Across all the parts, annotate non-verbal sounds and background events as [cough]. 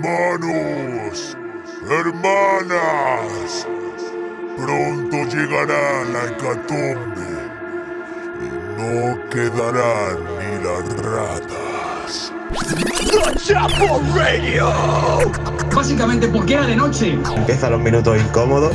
Hermanos, hermanas, pronto llegará la hecatombe y no quedarán ni las ratas. Básicamente porque era de noche. Empiezan los minutos incómodos.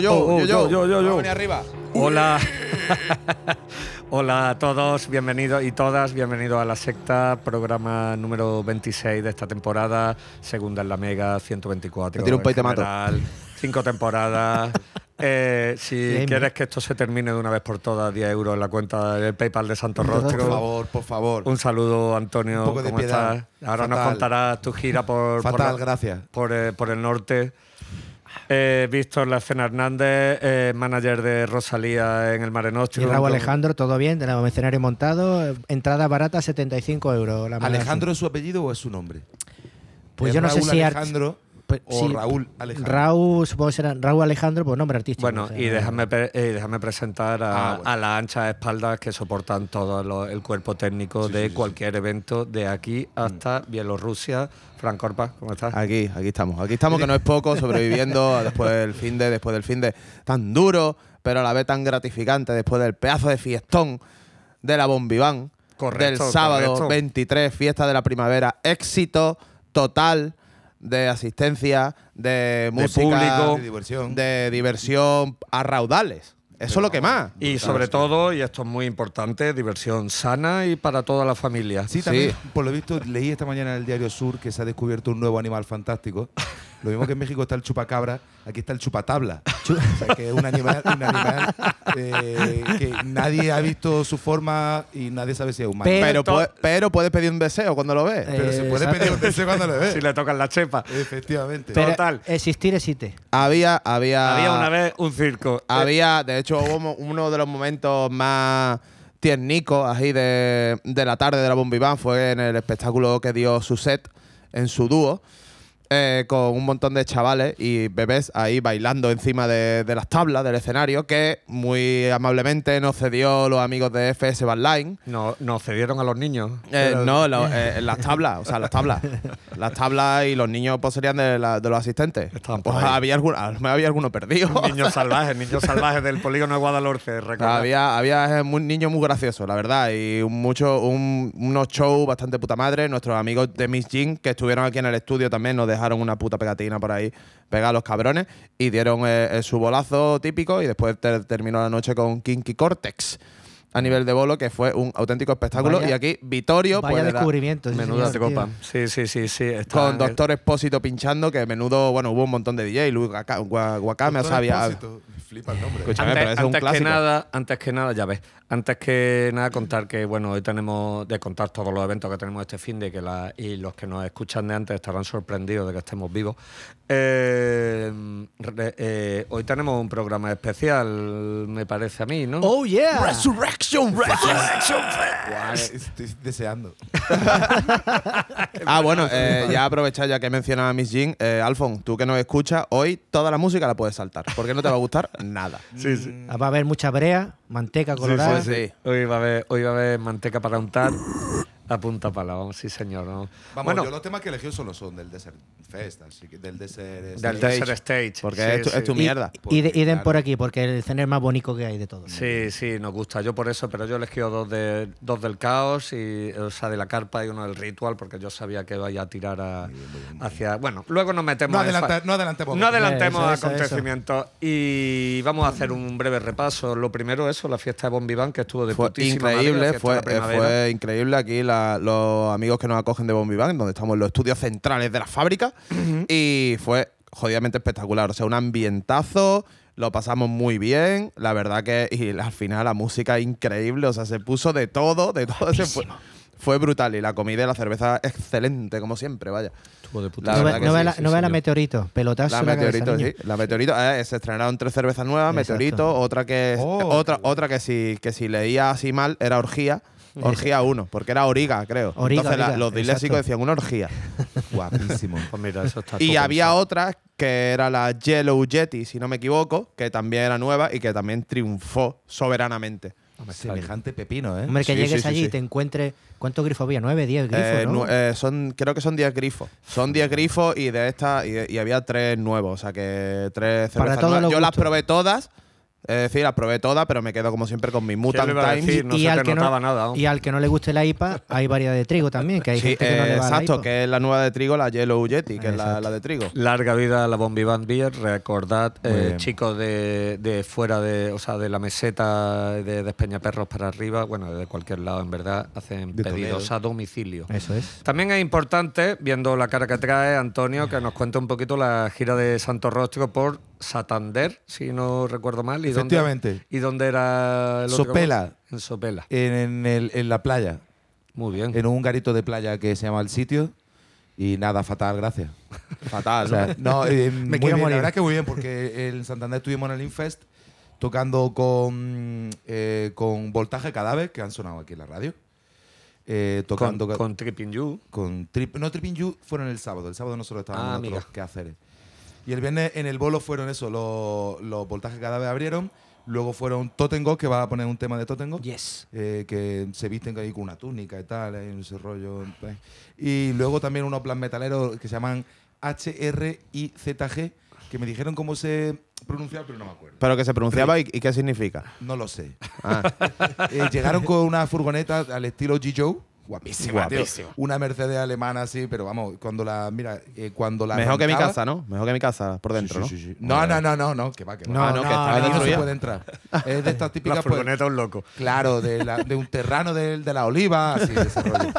Yo, Oh, yo, oh, yo, yo, yo, yo, yo, yo. arriba. Hola. [laughs] Hola a todos, bienvenidos y todas, bienvenidos a la secta, programa número 26 de esta temporada, segunda en la Mega, 124. Me un mato. general, Cinco temporadas. [laughs] Eh, si Bien, quieres que esto se termine de una vez por todas, 10 euros en la cuenta del PayPal de Santo Rostro. Por favor, por favor. Un saludo, Antonio. Un poco de ¿cómo piedad. estás? Ahora nos contarás tu gira por, Fatal, gracias. por, eh, por el norte. Eh, Víctor La Cena Hernández, eh, manager de Rosalía en el Mare Y Nostrum. Raúl Con- Alejandro, todo bien, tenemos escenario montado, entrada barata 75 euros. La ¿Alejandro es su apellido o es su nombre? Pues ¿Es yo no sé Raúl si ar- Alejandro Pues, o sí, Raúl Alejandro. Raúl, supongo que será Raúl Alejandro, pues nombre artístico. Bueno, o sea, y déjame, pre- eh, déjame presentar a, Ah, bueno. a las anchas espaldas que soportan todo lo- el cuerpo técnico Sí, de sí, sí, cualquier evento de aquí Mm. hasta Bielorrusia. Fran Corpa, ¿cómo estás? Aquí, aquí estamos. Aquí estamos, que no es poco, sobreviviendo después del fin de, después del fin de tan duro, pero a la vez tan gratificante, después del pedazo de fiestón de la Bombiván. Correcto, Del sábado correcto. 23, fiesta de la primavera. Éxito total de asistencia, de música, público. de diversión, de diversión a raudales. Eso es lo que más. Y sobre todo, y esto es muy importante, diversión sana y para toda la familia. Sí, también, Sí. por lo visto, leí esta mañana en el diario Sur que se ha descubierto un nuevo animal fantástico. [laughs] Lo mismo que en México está el chupacabra, aquí está el chupatabla. [laughs] O sea, que es un animal, un animal eh, que nadie ha visto su forma y nadie sabe si es humano. Pero- Pero, puede- pero puedes pedir un deseo cuando lo ves. Pero se puede pedir un deseo cuando le ves. [laughs] Si le tocan la chepa. Efectivamente. pero total. Existir existe. Había, había, Había una vez un circo. Había, de hecho, hubo uno de los momentos más tiernicos así de, de la tarde de la Bombiván fue en el espectáculo que dio su set en su dúo. Eh, con un montón de chavales y bebés ahí bailando encima de, de las tablas del escenario que muy amablemente nos cedió los amigos de FS Bandline. no, nos cedieron a los niños. Eh, Pero- no, lo- eh, las tablas, o sea, las tablas. [laughs] Las tablas y los niños pues serían de, la- de los asistentes. Estaban por Pues ahí. había, algún, a lo mejor había alguno perdido. Niños [laughs] salvajes, niños salvajes del polígono de Guadalhorce. recordad. Había, había eh, un niño muy gracioso, la verdad, y mucho, un- unos shows bastante puta madre. Nuestros amigos de Miss Jean, que estuvieron aquí en el estudio también, nos dejaron una puta pegatina por ahí, pegados los cabrones, y dieron eh, eh, su bolazo típico, y después ter- terminó la noche con Kinky Cortex a nivel de bolo, que fue un auténtico espectáculo. Vaya- y aquí Vittorio, Vaya pues, descubrimiento. sí, Menuda señor, te tío. copa. Sí, sí, sí, sí. está con el- Doctor Expósito pinchando, que menudo, bueno, hubo un montón de DJ, Luis Guaca- Gua- Guacame, sabía. Flipa el nombre. Escúchame, Antes, pero ese es un que clásico. nada, antes que nada, ya ves, antes que nada contar que bueno, hoy tenemos de contar todos los eventos que tenemos este fin de que la, y los que nos escuchan de antes estarán sorprendidos de que estemos vivos. Eh, re- eh, hoy tenemos un programa especial, me parece a mí, ¿no? Oh, yeah. Resurrection, Resurrection. Estoy deseando. [laughs] Ah, bueno, eh, ya aprovechar ya que mencionaba a Miss Jean, eh, Alfon, tú que nos escuchas, hoy toda la música la puedes saltar, porque no te va a gustar nada. sí, sí. Va a haber mucha brea, manteca colorada. sí, sí. Hoy va a haber, hoy va a haber manteca para untar. A punta pala, vamos, sí señor. ¿no? Vamos, bueno, yo los temas que elegí solo son del Desert Fest, así que del Desert del Stage. Desert Stage. Porque sí, es tu- sí. es tu mierda. y, de- y den Claro. por aquí, porque el escenario es más bonito que hay de todos. Sí, sí, nos gusta. Yo por eso, pero yo les quiero dos, de, dos del caos, y, o sea, de la carpa y uno del ritual, porque yo sabía que vaya a tirar a- hacia. Bueno, luego nos metemos. No, adelanta- no adelantemos. No adelantemos Eso, eso, acontecimientos. Y vamos a hacer un breve repaso. Lo primero, eso, la fiesta de Bombiván, que estuvo de Fue putísima increíble, fue, de la eh, fue increíble aquí la- los amigos que nos acogen de Bombiván, donde estamos en los estudios centrales de la fábrica, y fue jodidamente espectacular, o sea, un ambientazo, lo pasamos muy bien, la verdad que y al final la música increíble, o sea, se puso de todo, de todo, se fue, fue brutal, y la comida y la cerveza excelente, como siempre, vaya. Estuvo de La putísima no ve, la, sí, no ve la señor. meteorito, pelotazo. La cabeza, meteorito, niño. sí. La meteorito, eh, se estrenaron tres cervezas nuevas, Exacto. meteorito, otra que Oh, otra, otra que si que si leía así mal era orgía. [laughs] Orgía 1, porque era Origa, creo. Origa, Entonces la- Origa, los disléxicos decían una orgía. [laughs] Guapísimo. Pues mira, eso está y había pensado. otra que era la Yellow Yeti, si no me equivoco, que también era nueva y que también triunfó soberanamente. Extraña. Semejante pepino, ¿eh? Hombre, que Sí, llegues sí, allí sí. y te encuentres. ¿Cuántos grifos había? ¿Nueve, diez grifos? Eh, ¿no? nu- eh, son, creo que son 10 grifos. Son 10 grifos y de estas y, y había tres nuevos. O sea que tres Para cervezas nuevas. los Yo las probé todas. Es decir, las probé todas, pero me quedo como siempre con mi ¿Quién Mutant a? No se te que notaba nada, y al que no le guste la IPA, hay variedad de trigo también, que hay Sí, gente que no le va a la exacto, IPA. que es la nueva de trigo, la Yellow Yeti, que es la, la de trigo. Larga vida a la Bombi Band Beer. Recordad, eh, chicos de, de fuera de, o sea, de la meseta de Despeñaperros para arriba, bueno, de cualquier lado, en verdad, hacen De pedidos a domicilio. Eso es. También es importante, viendo la cara que trae Antonio, que nos cuente un poquito la gira de Santo Rostro por Santander, si no recuerdo mal. ¿Y dónde- Efectivamente. ¿Y dónde era el otro? Sopela. En Sopela. En, en el- en la playa. Muy bien. En un garito de playa que se llama El Sitio. Y nada, fatal, gracias. [laughs] Fatal. O sea, no, eh, [laughs] muy quiero bien, morir. la verdad que muy bien, porque en Santander estuvimos en el Infest tocando con, eh, con Voltaje Cadáver, que han sonado aquí en la radio. Eh, con, tocando con, con Tripping You. Trip, no, Tripping You fueron el sábado. El sábado nosotros estábamos Ah, en otros quehaceres. Y el viernes en el bolo fueron eso, los, los Voltaje Cadáver abrieron. Luego fueron Totengo, que va a poner un tema de Totengo. Yes. eh, que se visten ahí con una túnica y tal, en ese rollo. pues. Y luego también unos plan metaleros que se llaman HRIZG, que me dijeron cómo se pronunciaba, pero no me acuerdo. Pero que se pronunciaba y, y qué significa. No lo sé. Ah, [laughs] Eh, llegaron con una furgoneta al estilo G. Guapísima, tío. Guapísima. Una Mercedes alemana así, pero vamos, cuando la. Mira, eh, cuando la. mejor que mi casa, ¿no? Mejor que mi casa por dentro, Sí, sí, sí, sí. ¿no? No, no, no, no, no, que va, que va. No, Ah, no, que estaba Ahí no se puede entrar. Es de estas [laughs] La típicas. pues, furgoneta un loco. Claro, de, la- de un terrano de, de la oliva, así, de ese rollo.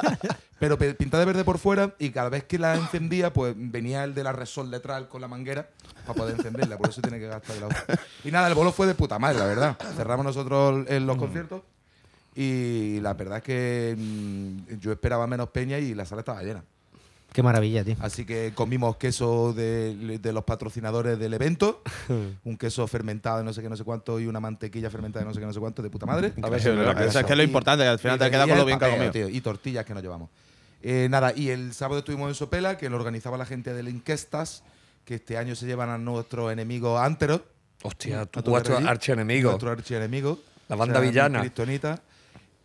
Pero pe- pintada de verde por fuera y cada vez que la encendía, pues venía el de la Resol detrás con la manguera para poder encenderla. Por eso tiene que gastar el agua. Y nada, el bolo fue de puta madre, la verdad. Cerramos nosotros en los conciertos y la verdad es que mm, yo esperaba menos peña y la sala estaba llena. Qué maravilla, tío. Así que comimos queso de, de los patrocinadores del evento, [laughs] un queso fermentado de no sé qué, no sé cuánto y una mantequilla fermentada de no sé qué, no sé cuánto de puta madre. A ver eso es que es lo importante, que al final y te queda con lo bien que comido. tío, y tortillas que nos llevamos. Eh, nada, y el sábado estuvimos en Sopela, que lo organizaba la gente del Inquestas, que este año se llevan a nuestro enemigo Antero. Hostia, a tu guerrillí, archienemigo. Nuestro archienemigo. La banda villana. Cristonita.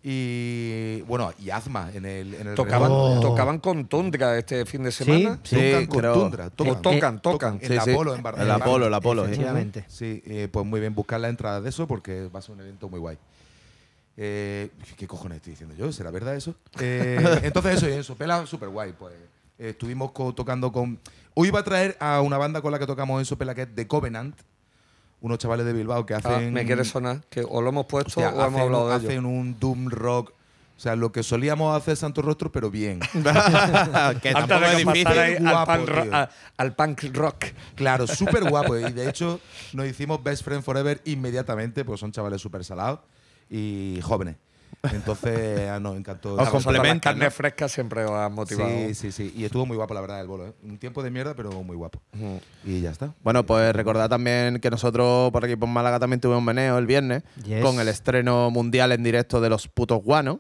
Y bueno, y Azma en el, en el Tocaban, Oh. tocaban con Tundra este fin de semana. Sí. Tocan con creo. Tundra. Tocan, tocan, tocan. En Sí, la sí. Apolo, en El Barcelona. Apolo, el Apolo. Efectivamente. Sí, eh, pues muy bien, buscar la entrada de eso porque va a ser un evento muy guay. Eh, ¿Qué cojones estoy diciendo yo? ¿Será verdad eso? Eh, [laughs] entonces eso, y en Sopela, súper guay. Pues eh, estuvimos co- tocando con... Hoy iba a traer a una banda con la que tocamos en Sopela que es The Covenant. Unos chavales de Bilbao que Ah, hacen... me quiere sonar que o lo hemos puesto Hostia, o hemos hablado de ello. hacen un doom rock. O sea, lo que solíamos hacer Santo Rostro, pero bien. [laughs] que tampoco es difícil. al, guapo, punk ro- tío. a- al punk rock. Claro, [laughs] súper guapo. Y de hecho, nos hicimos Best Friend Forever inmediatamente, pues son chavales súper salados y jóvenes. Entonces, ah, nos encantó. Os A vosotros complementan, Las carnes ¿no? frescas siempre os han motivado. Sí, sí, sí. Y estuvo muy guapo, la verdad, el bolo. ¿eh? Un tiempo de mierda, pero muy guapo. Y ya está. Bueno, pues recordad también que nosotros por aquí por Málaga también tuvimos un meneo el viernes Yes. con el estreno mundial en directo de los putos guanos.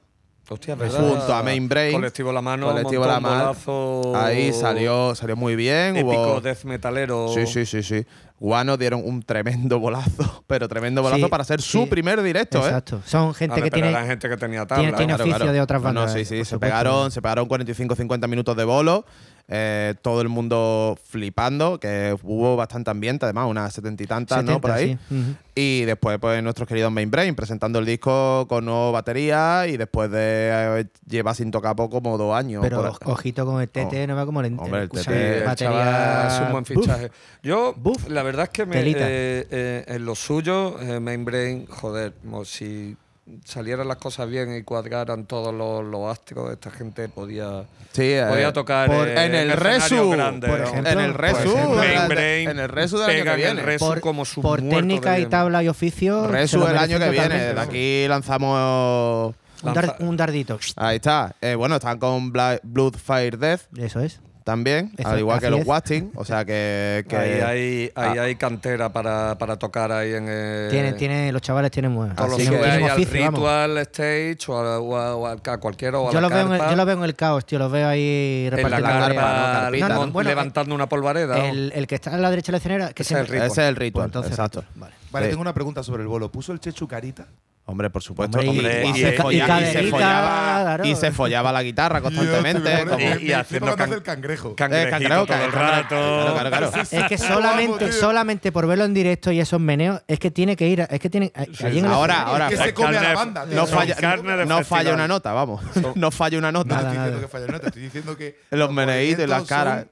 Hostia, ¿verdad? junto a Main Brain. Colectivo La Mano. Colectivo La Mano. bolazo Ahí salió, salió muy bien. Épico hubo- death metalero. Sí, sí, sí, sí. Guano dieron un tremendo bolazo, [laughs] pero tremendo bolazo Sí, para ser sí. su primer directo, ¿eh? Exacto. Son gente Vale, que pero tiene. era gente que tenía tabla. tiene- tiene Claro, oficio claro. de otras No, no, bandas, sí, eh, sí, se pegaron, se pegaron 45-50 minutos de bolo. Eh, todo el mundo flipando, que hubo bastante ambiente, además, unas setenta y tantas, ¿no? 70, Por ahí. sí. Y después, pues, nuestros queridos Main Brain presentando el disco con nueva batería y después de eh, llevar sin tocar poco como dos años. Pero por- ojito con el TT, no va como lente. Hombre, el TT, el batería. chaval es un buen Buf. fichaje. Yo, Buf. la verdad es que me, eh, eh, en lo suyo, eh, Mainbrain, joder, como si salieran las cosas bien y cuadraran todos los, los astros, esta gente podía, Sí, eh, podía tocar por- eh, en el Resu, grandes, por ejemplo, en el por Resu, ejemplo. de- de- Mainbrain en el Resu del año que el viene. Resu por, como su por técnica y tabla y oficio. Resu el año que viene. De aquí lanzamos. Un, dar- un dardito. Ahí está. Eh, bueno, están con Bla- Blood Fire Death, Eso es. También, Eso, al igual que los es. Wasting. O sea que. [laughs] que ahí hay, ahí Ah. hay cantera para, para tocar ahí en el. Tiene, tiene, los chavales tienen, mu- Todos los Así tienen, que- tienen al vamos. Ritual Stage o a, o a- o a- cualquiera o a Yo la lo, veo en el, yo lo veo en el caos, tío. Los veo ahí en la repartiendo carpa, carpa, ¿no? Bueno, levantando una polvareda. El, el que está a la derecha del escenario. Que Ese es el ritual. ese es el Pues ritual. entonces, exacto. Vale. Vale, Sí. tengo una pregunta sobre el bolo. ¿Puso el Chechu carita? Hombre, por supuesto. Hombre, y- Hombre, y, y- se y follaba, y se caderita, follaba- claro. y se follaba la guitarra constantemente. Dios, como- me- Y- haciendo can- el cangrejo. Cangrejito cangrejo, todo el cangrejo, rato. claro, claro, claro. Es que solamente, solamente por verlo en directo y esos meneos, es que tiene que ir. a- Es que tiene. el Ahora, escenario- ahora, que se come a la banda, no falla, carne de no falla una nota, vamos. [laughs] No falla una No nota. Nada, estoy diciendo que falla, no, te estoy diciendo que. Los meneitos y las caras.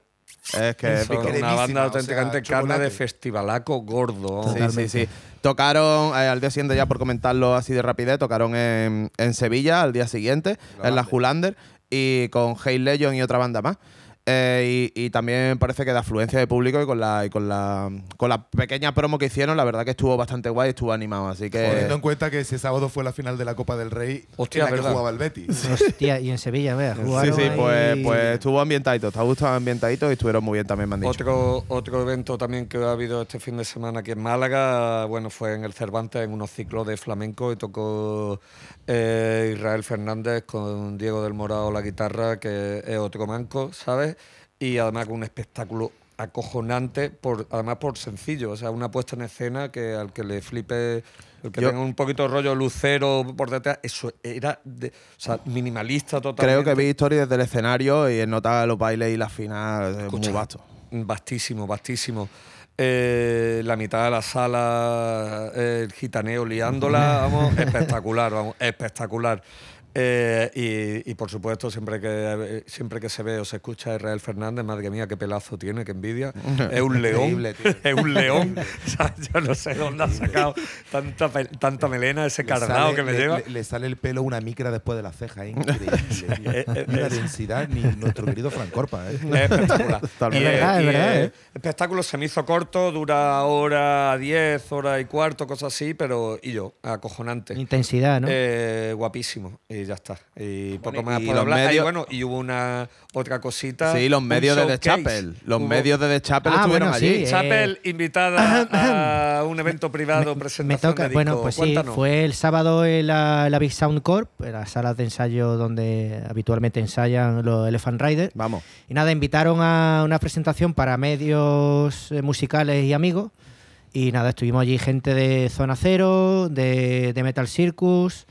Es que épico. una banda o auténticamente sea, carne de festivalaco gordo. Sí, sí, sí. Tocaron, eh, al día siguiente, ya por comentarlo así de rapidez, tocaron en, en Sevilla al día siguiente, en la Hulander, y con Hey Legend y otra banda más. Eh, y, y también parece que de afluencia de público y con la y con la con la pequeña promo que hicieron, la verdad que estuvo bastante guay, estuvo animado, así que Teniendo en cuenta que ese sábado fue la final de la Copa del Rey Hostia, en la que jugaba el Betis. [laughs] Hostia, y en Sevilla, vea. sí, sí, pues, ahí- pues estuvo ambientadito, está gustado ambientadito y estuvieron muy bien también me han dicho. Otro, otro evento también que ha habido este fin de semana aquí en Málaga, bueno, fue en el Cervantes, en unos ciclos de flamenco y tocó eh, Israel Fernández con Diego del Morado la guitarra, que es otro manco, ¿sabes? Y además con un espectáculo acojonante, por, además por sencillo, o sea, una puesta en escena que al que le flipe, el que Yo- tenga un poquito de rollo lucero por detrás, eso era de- o sea, minimalista totalmente. Creo que vi historias desde el escenario y en nota los bailes y la final es Escucha, muy vasto. Vastísimo, vastísimo. Eh, la mitad de la sala, eh, el gitaneo liándola, vamos, espectacular, vamos, espectacular. Eh, y, y, por supuesto, siempre que siempre que se ve o se escucha a Israel Fernández, madre mía, qué pelazo tiene, qué envidia. Es un león, Increíble, tío. [laughs] es un león. [laughs] O sea, yo no sé dónde ha sacado tanta, tanta melena, ese cardado que me le, lleva. Le, le sale el pelo una micra después de la ceja, ¿eh? [laughs] increíble. tío. Eh, eh, Ni la es- densidad ni nuestro querido Francorpa. ¿eh? Es espectacular. Y, Es verdad, eh, es verdad, eh, ¿eh? El espectáculo se me hizo corto, dura hora 10, hora y cuarto, cosas así, pero y yo, acojonante. Intensidad, ¿no? Eh, guapísimo. Y ya está. Y poco más y por los hablar. Y medios- bueno, y hubo una otra cosita. Sí, los medios de The. Chapel. Los Hubo- medios de The Chapel Ah, estuvieron bueno, allí. sí, eh, Chapel invitada a un evento privado, me presentación toca, de disco. bueno, pues sí, fue el sábado en la, la Big Sound Corp, en las salas de ensayo donde habitualmente ensayan los Elephant Riders. Vamos. Y nada, invitaron a una presentación para medios eh, musicales y amigos. Y nada, estuvimos allí gente de Zona Cero, de, de Metal Circus,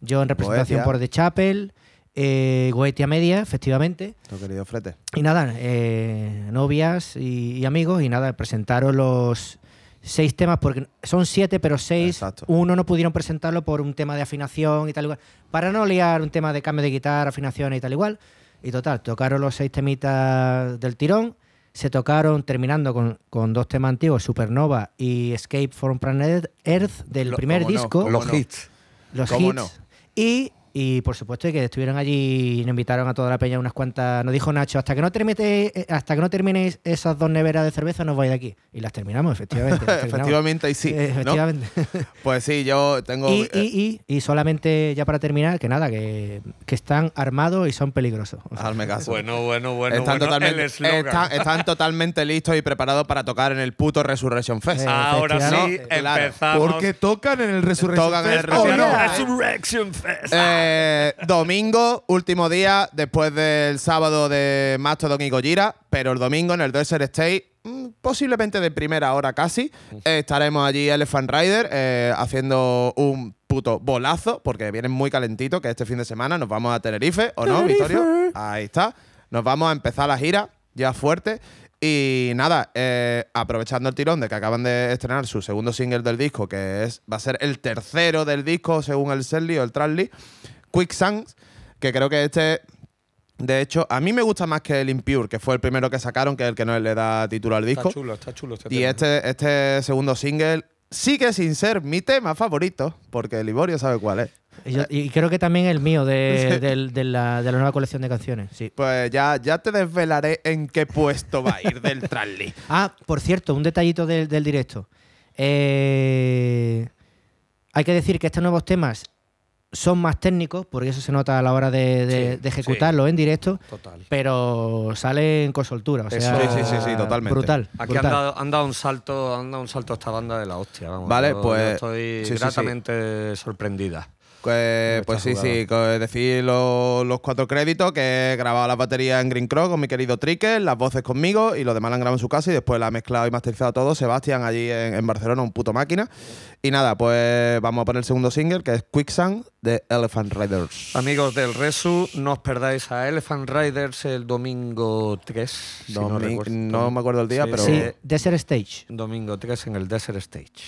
yo en representación Goetia. por The Chapel, eh, Goetia Media, efectivamente. Tu querido Frete. Y nada, eh, novias y, y amigos, y nada, presentaron los seis temas, porque son siete, pero seis. Exacto. Uno no pudieron presentarlo por un tema de afinación y tal igual. Para no liar un tema de cambio de guitarra, afinación y tal igual. Y total, tocaron los seis temitas del tirón. Se tocaron terminando con, con dos temas antiguos, Supernova y Escape from Planet Earth del Lo- primer no, disco Los no. hits. los ¿Cómo hits. no? Y, y por supuesto que estuvieron allí y nos invitaron a toda la peña unas cuantas. Nos dijo Nacho, hasta que no termine, hasta que no terminéis esas dos neveras de cerveza, no os vais de aquí. Y las terminamos, efectivamente. las [laughs] terminamos. Efectivamente, y sí. Eh, ¿no? efectivamente. [laughs] Pues sí, yo tengo. y, eh, y, y, y solamente ya para terminar, que nada, que, que están armados y son peligrosos. O sea, hazme caso. Bueno, bueno, bueno. están, bueno, totalmente, el están, están totalmente listos y preparados para tocar en el puto Resurrection Fest. Eh, Ahora sí. Claro. empezamos. Porque tocan en el Resurrection Tocan en el Fest, ¿o no? Resurrection Fest. Resurrection Fest. Eh, domingo, último día, después del sábado de Mastodon y Gojira, pero el domingo en el Desert State, mm, posiblemente de primera hora casi, eh, estaremos allí Elephant Rider eh, haciendo un puto bolazo, porque vienen muy calentitos, que este fin de semana nos vamos a Tenerife, ¿o no, Tenerife. Vittorio? Ahí está. Nos vamos a empezar la gira ya fuerte. Y nada, eh, aprovechando el tirón de que acaban de estrenar su segundo single del disco, que es va a ser el tercero del disco según el Selly o el Transley, Quicksand, que creo que este, de hecho, a mí me gusta más que el Impure, que fue el primero que sacaron, que es el que no le da título al disco. Está chulo, está chulo. Este Y este, este segundo single sigue sin ser mi tema favorito, porque Liborio sabe cuál es. Y, yo- y creo que también el mío de, [laughs] de la, de la nueva colección de canciones. Sí. Pues ya, ya te desvelaré en qué puesto va a ir del [laughs] Transley. Ah, por cierto, un detallito del, del directo. Eh, hay que decir que estos nuevos temas son más técnicos, porque eso se nota a la hora de, de- Sí, de ejecutarlo en directo, Total. pero salen con soltura. O sea, Sí, sí, sí, sí, totalmente. Brutal. Aquí brutal. han dado, han dado un salto, han dado un salto a esta banda de la hostia, vamos. Vale, Yo- yo pues, estoy sí, sí, sí. gratamente sorprendida. Pues, pues sí, jugada. sí, decir lo- los cuatro créditos, que he grabado la batería en Green Cross con mi querido Tricker, las voces conmigo y los demás la han grabado en su casa y después la ha mezclado y masterizado todo Sebastián allí en, en Barcelona, un puto máquina. Y nada, pues vamos a poner el segundo single que es Quicksand de Elephant Riders. Amigos del Resu, no os perdáis a Elephant Riders el domingo 3. si no, Domi- recuerdo. no me acuerdo el día, Sí, pero- Sí, Desert Stage. Domingo 3 en el Desert Stage.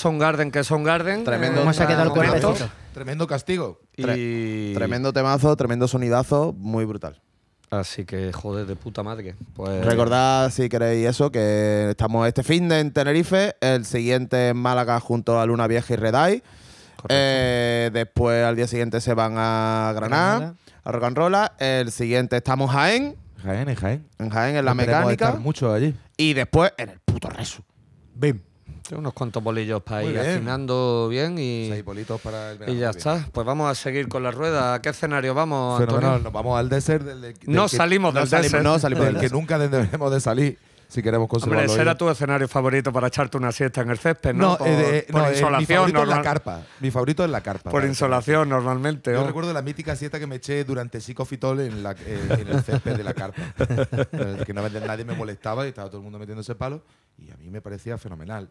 Soundgarden que Soundgarden. Tremendo. ¿Cómo se ha quedado el cuerpecito? Tremendo castigo. Y Tremendo temazo, tremendo sonidazo, muy brutal. Así que, joder, de puta madre. Pues, Recordad, si queréis eso, que estamos este fin de en Tenerife, el siguiente en Málaga junto a Luna Vieja y Redai. Eh, después al día siguiente se van a Granada, Granada. a Rock and Rolla. El siguiente estamos Jaén, Jaén, en Jaén. en Jaén en la Esperemos mecánica. estar mucho allí. Y después en el puto Resu. Bim. Tengo unos cuantos bolillos para Muy ir bien. afinando bien y, Seis bolitos para el verano. y ya bien. está. Pues vamos a seguir con la rueda. ¿A qué escenario vamos, Fenomenal. Antonio? Nos vamos al desert del, del No que- salimos del no salimos, desert. no salimos del que [laughs] nunca debemos de salir si queremos Hombre, conservarlo. ese era tu escenario favorito para echarte una siesta en el césped, ¿no? No, por eh, por no, eh, mi insolación, favorito es la normal- carpa. Mi favorito es la carpa. Por insolación, normalmente. Yo ¿no? recuerdo la mítica siesta que me eché durante psicofitol en, la, eh, en el césped de la carpa. [laughs] Que no, nadie me molestaba y estaba todo el mundo metiéndose palo. Y a mí me parecía fenomenal.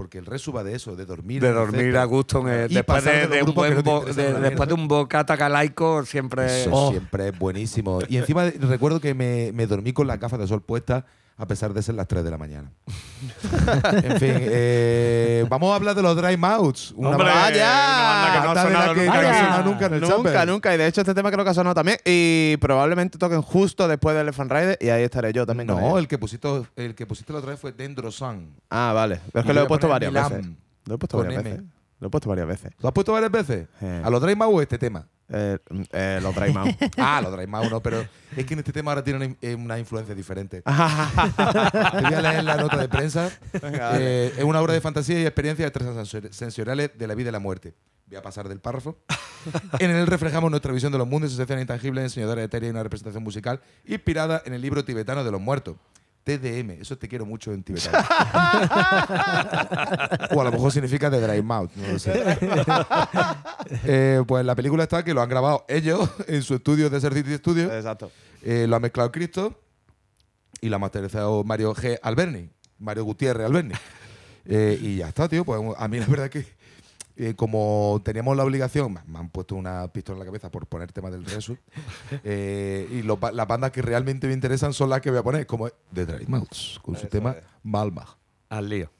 Porque el resto va de eso, de dormir. de dormir a gusto en el- después de, de un buen bo- de- después de un bocata calaico siempre Eso siempre es buenísimo. Y encima recuerdo que me, me dormí con las gafas de sol puestas a pesar de ser las 3 de la mañana. [laughs] en fin, eh, vamos a hablar de los dry mouths. Una Hombre, ¡Vaya! una banda que no ha sonado que nunca. no nunca en el Nunca, Chamber. nunca. Y de hecho, este tema creo que ha sonado también. Y probablemente toquen justo después del Elephant Rider. Y ahí estaré yo también. No, el que pusiste, el que pusiste la otra vez fue Dendro Sun. Ah, vale. Pero es que lo he puesto varias veces. Lo he puesto varias veces. Lo he puesto varias veces. ¿Lo has puesto varias veces? Sí. ¿A los dry mouth o este tema? Eh, eh, los [laughs] Dry. Ah, los dry no, pero es que en este tema ahora tiene una, eh, una influencia diferente. [laughs] Te voy a leer la nota de prensa. Eh, es una obra de fantasía y experiencias extrasensoriales de la vida y la muerte. Voy a pasar del párrafo. [laughs] En él reflejamos nuestra visión de los mundos y sensaciones intangibles, enseñadora etérea y una representación musical inspirada en el libro tibetano de los muertos. TDM, eso te quiero mucho en tibetano. [laughs] o a lo mejor significa de Dry Mouth, no lo sé. [laughs] Eh, pues la película está que lo han grabado ellos en su estudio de City Studio. Exacto. Eh, lo ha mezclado Cristo y lo ha masterizado Mario G. Alberni, Mario Gutiérrez Alberni. [laughs] Eh, y ya está, tío. Pues a mí la verdad que eh, como teníamos la obligación, me- han puesto una pistola en la cabeza por poner tema del Resu. [laughs] eh, y las bandas que realmente me interesan son las que voy a poner, como The Dry Mouths, con su tema es. Malmach. Al lío.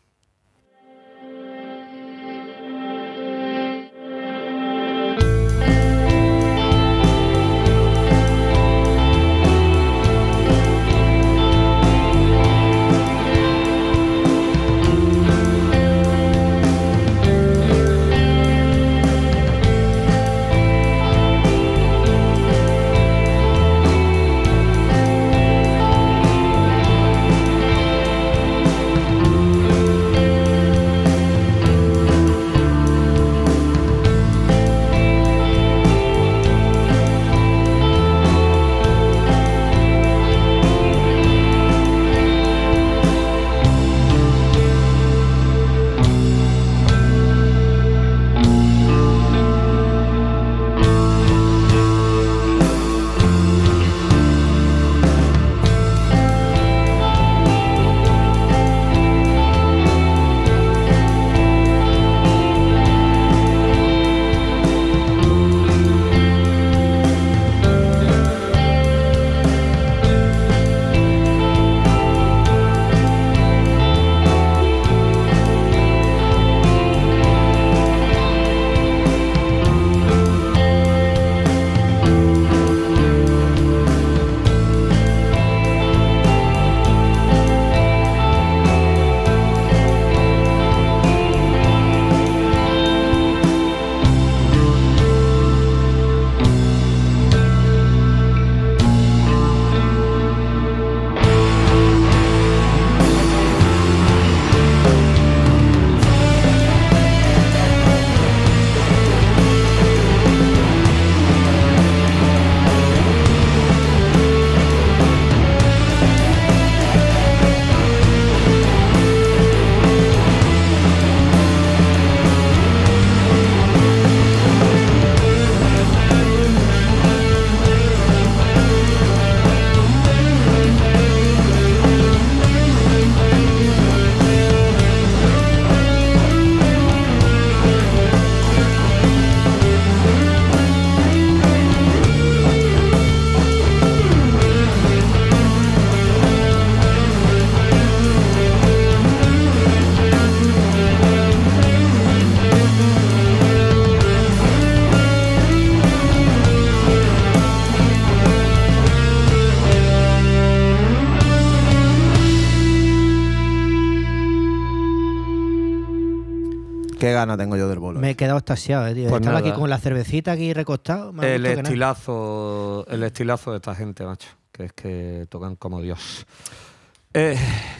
Qué tengo yo del bolo. Me he quedado extasiado, eh, tío. Pues Estaba aquí con la cervecita aquí recostado. El estilazo, el estilazo de esta gente, macho. Que es que tocan como Dios. Eh,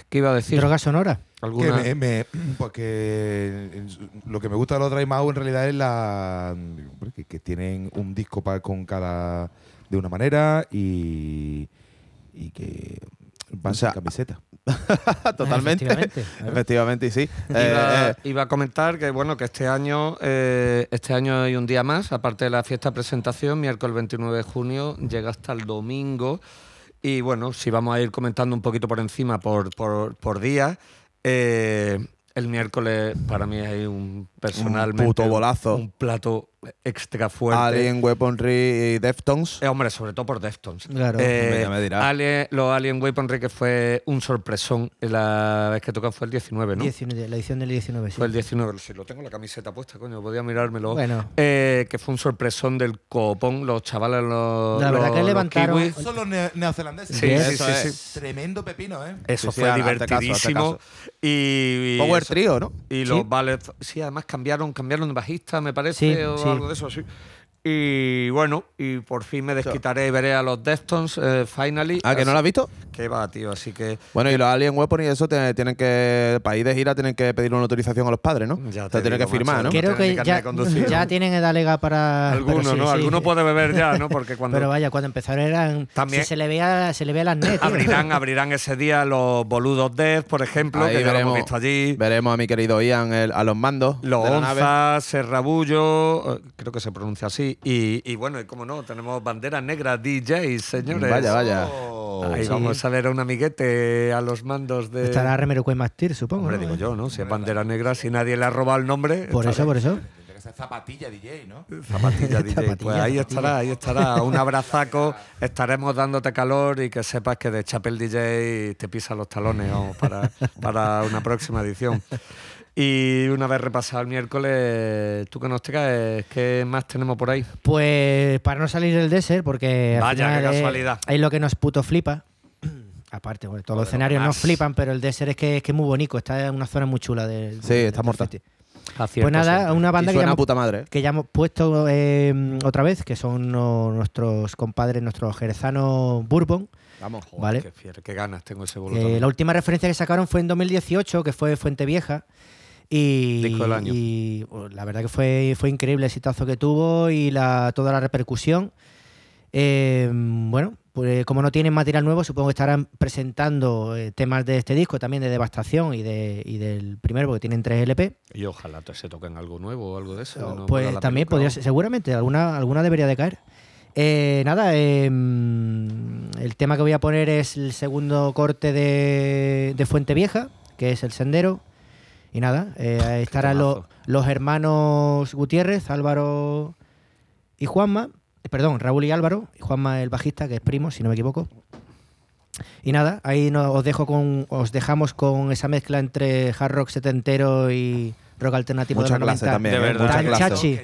¿Qué iba a decir? Droga sonora. Que ¿Alguna? me, me- que su- lo que me gusta de los Dry Mouse en realidad es la que, que tienen un disco pa- con cada de una manera y, y que van O sea, sin camiseta. [laughs] Totalmente. Efectivamente. Efectivamente, y sí. Iba, Eh, eh, iba a comentar que bueno que este año eh, este año hay un día más aparte de la fiesta presentación miércoles 29 de junio llega hasta el domingo y bueno si vamos a ir comentando un poquito por encima por por, por día eh, el miércoles para mí hay un personalmente puto bolazo. un plato extra fuerte Alien Weaponry y Deftones. Eh, hombre, sobre todo por Deftones. Claro. Eh, me dirás. Alien- los Alien Weaponry que fue un sorpresón. La vez que toca fue el 19, ¿no? 19, la edición del 19, sí. Fue el 19, si lo tengo la camiseta puesta, coño, podía mirármelo. Bueno. Eh, que fue un sorpresón del copón, los chavales, los. La verdad los- que levantaron- kiwis. Son los neo- neozelandeses. Sí, sí, Eso sí, es. sí. Tremendo pepino, ¿eh? Eso Sí, sí, fue caso, divertidísimo. caso. Y, y Power eso- Trio, ¿no? Y los ballets, sí, además cambiaron, cambiaron de bajista, me parece, Sí, o sí. Algo de eso, sí. Y bueno, y por fin me desquitaré y veré a los Deftones, eh, finally. Ah, ¿que no lo has visto? Que va, tío, así que. Bueno, y los Alien Weapon y eso te- tienen que, para ir de gira, tienen que pedir una autorización a los padres, ¿no? Ya te sea, tienen que firmar, macho, ¿no? no Creo que ya, conducir, ya ¿no? tienen edad legal para. Alguno, pero sí, ¿no? sí. Alguno puede beber ya, ¿no? [laughs] Porque cuando. Pero vaya, cuando empezaron eran. También- si se le veía, se le veía las net. tío. Abrirán, abrirán ese día los boludos Death, por ejemplo, Ahí que ya lo veremos, hemos visto allí. veremos a mi querido Ian el- a los mandos Los de la nave. Onza, Serrabullo, eh, creo que se pronuncia así. Y, y bueno, y como no, tenemos banderas negras DJs, señores. Vaya, vaya. Ahí Sí. vamos a ver a un amiguete a los mandos de. Estará Remero Mastir, supongo. Hombre, ¿no? digo yo, ¿no? Si es bandera negra, si nadie le ha robado el nombre. Por eso, por eso. Tendría que ser zapatilla DJ, ¿no? Zapatilla DJ. Pues ahí zapatilla. estará, ahí estará. Un abrazaco. Estaremos dándote calor y que sepas que de Chapel DJ te pisa los talones vamos, para, para una próxima edición. Y una vez repasado el miércoles, ¿tú que nos traes? ¿Qué más tenemos por ahí? Pues para no salir del desert, porque al Vaya, qué final casualidad. es lo que nos puto flipa. [clears throat] Aparte, bueno, todos los escenarios nos flipan, pero el desert es que es que es muy bonito, está en una zona muy chula del. Sí, está mortal. Pues nada, siempre. una banda que ya, hemos, puta madre. ¿eh? que ya hemos puesto eh, otra vez, que son no- nuestros compadres, nuestros jerezanos Bourbon. Vamos. Joder, vale. Qué, fiel, qué ganas tengo ese Eh, la última referencia que sacaron fue en 2018, que fue Fuente Vieja. Y, Disco del año. y, pues, la verdad que fue, fue increíble el exitazo que tuvo y la, toda la repercusión. Eh, bueno, pues como no tienen material nuevo, supongo que estarán presentando eh, temas de este disco, también de Devastación y, de, y del primero, porque tienen tres LP. Y ojalá se toquen algo nuevo o algo de eso. ¿no? pues también podría ser, seguramente, alguna, alguna debería de caer. Eh, nada, eh, mm, el tema que voy a poner es el segundo corte de, de Fuente Vieja, que es El Sendero. Y nada, eh, estarán los hermanos Gutiérrez, Álvaro y Juanma. eh, Perdón, Raúl y Álvaro. Y Juanma el bajista, que es primo, si no me equivoco. Y nada, ahí no- os dejo con, os dejamos con esa mezcla entre hard rock setentero y rock alternativo Mucha de los clase 90. también. De ¿eh? Mucha clase. chachi.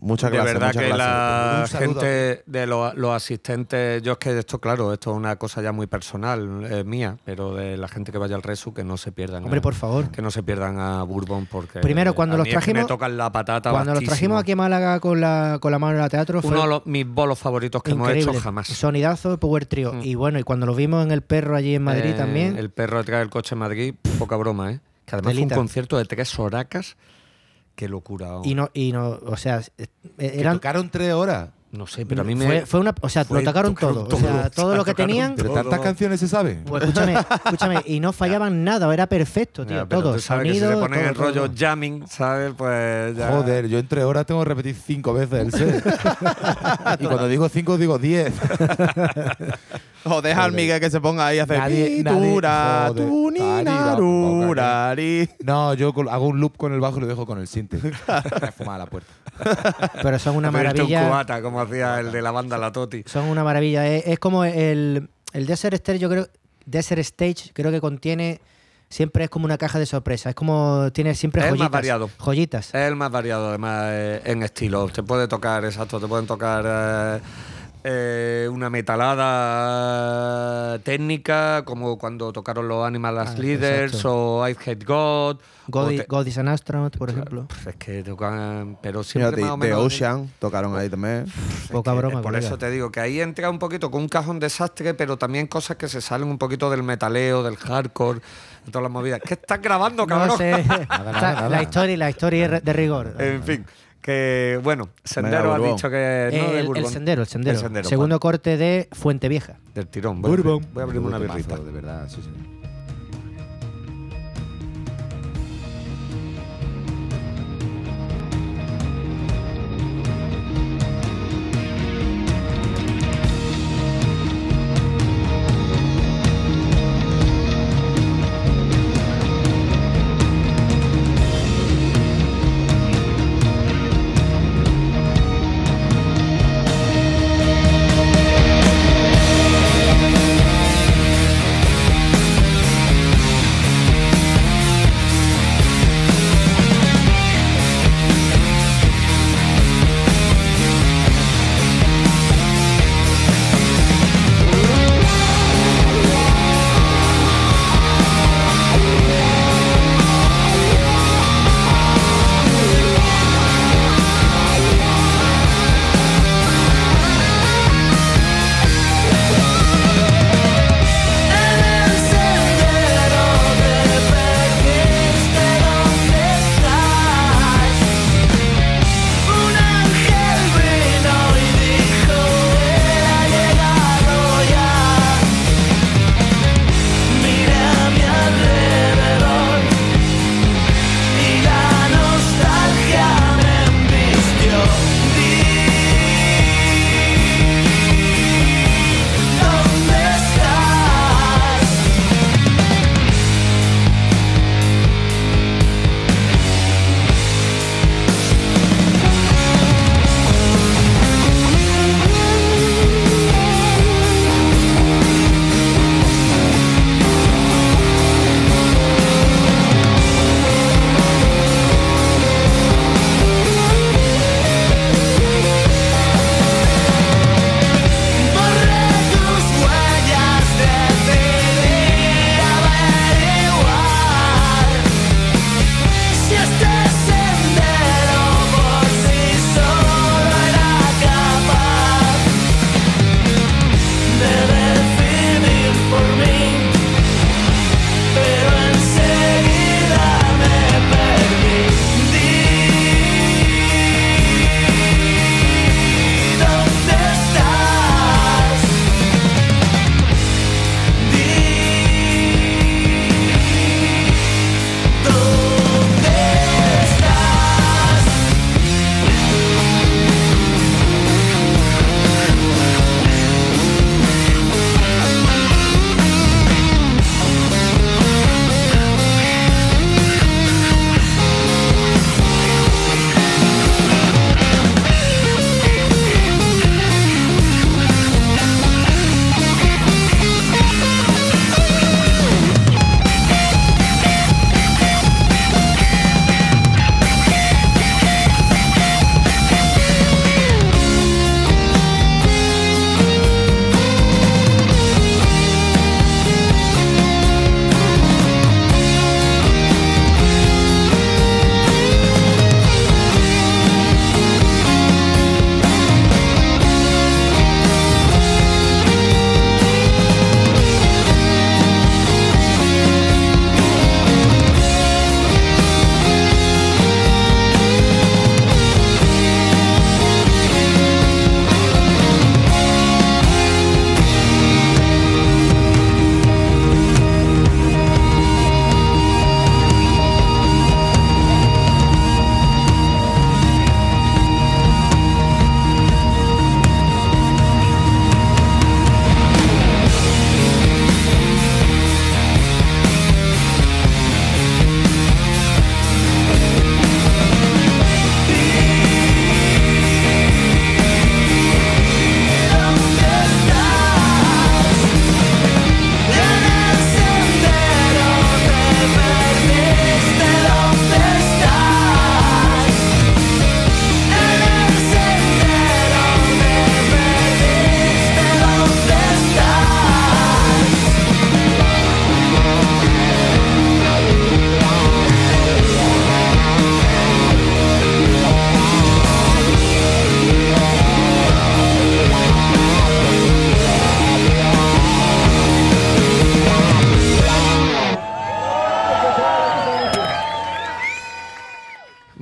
Mucha de clase. verdad mucha que clase. la gente de los, los asistentes, yo es que esto, claro, esto es una cosa ya muy personal eh, mía, pero de la gente que vaya al Resu, que no se pierdan. Hombre, a- por favor. Que no se pierdan a Bourbon porque. Primero, cuando a los mí es que me trajimos- tocan la patata. Cuando los trajimos aquí a Málaga con la, con la mano en el teatro fue Uno de los, mis bolos favoritos que hemos increíble. hecho jamás. Sonidazo, Power Trio. Mm. Y bueno, y cuando lo vimos en el perro allí en Madrid Eh, también. El perro detrás del coche en Madrid, poca broma, ¿eh? Que además fue un concierto de tres horacas. Qué locura. Y no, y no, o sea, eh, Que eran. tocaron tres horas. No sé, pero a mí me. fue, fue una, o sea, fue- lo tocaron tocaron todo. O sea, todo. lo que tenían. Pero tantas canciones se saben. Pues escúchame, [laughs] escúchame, y no fallaban nada, era perfecto, tío. Ya, pero todo, tú sabes que si sonido, se ponen todo, el rollo todo. jamming, ¿sabes? Pues ya. Joder, yo en tres horas tengo que repetir cinco veces el set. [laughs] y cuando digo cinco, digo diez. [laughs] O deja al Miguel que se ponga ahí a hacer. Nadie- "Ni nadie- tura, joder, tu, ni, tari, na, da, ru, poca, rari". No, yo hago un loop con el bajo y lo dejo con el sinte. Me fuma a la puerta. Pero son una Pedirte un maravilla. cubata, como hacía el de la banda La Toti. Son una maravilla. Es, es como el, el Desert Stage, yo creo. Desert Stage, creo que contiene. Siempre es como una caja de sorpresa. Es como. Tiene siempre Es el más joyitas. variado. Joyitas. Es el más variado, además, eh, en estilo. Te puede tocar, exacto, te pueden tocar. eh, eh, una metalada técnica, como cuando tocaron los Animal as Ah, Leaders exacto. o I Hate God. God, te- God is an Astronaut, por ejemplo. Pues es que tocan, pero Mira, siempre The, más o The menos. Ocean tocaron ahí también. Poca que, broma, Por eso te digo que ahí entra un poquito con un cajón desastre, pero también cosas que se salen un poquito del metaleo, del hardcore, de todas las movidas. ¿Qué estás grabando, cabrón? No sé. Nada, Está- nada. La historia, la historia es de rigor. En fin, que bueno, Sendero ha dicho que no de el, sendero, el sendero. El sendero, Segundo corte de Fuente Vieja. del tirón. Voy a, abrir- voy a abrirme una birrita. De verdad, sí, sí.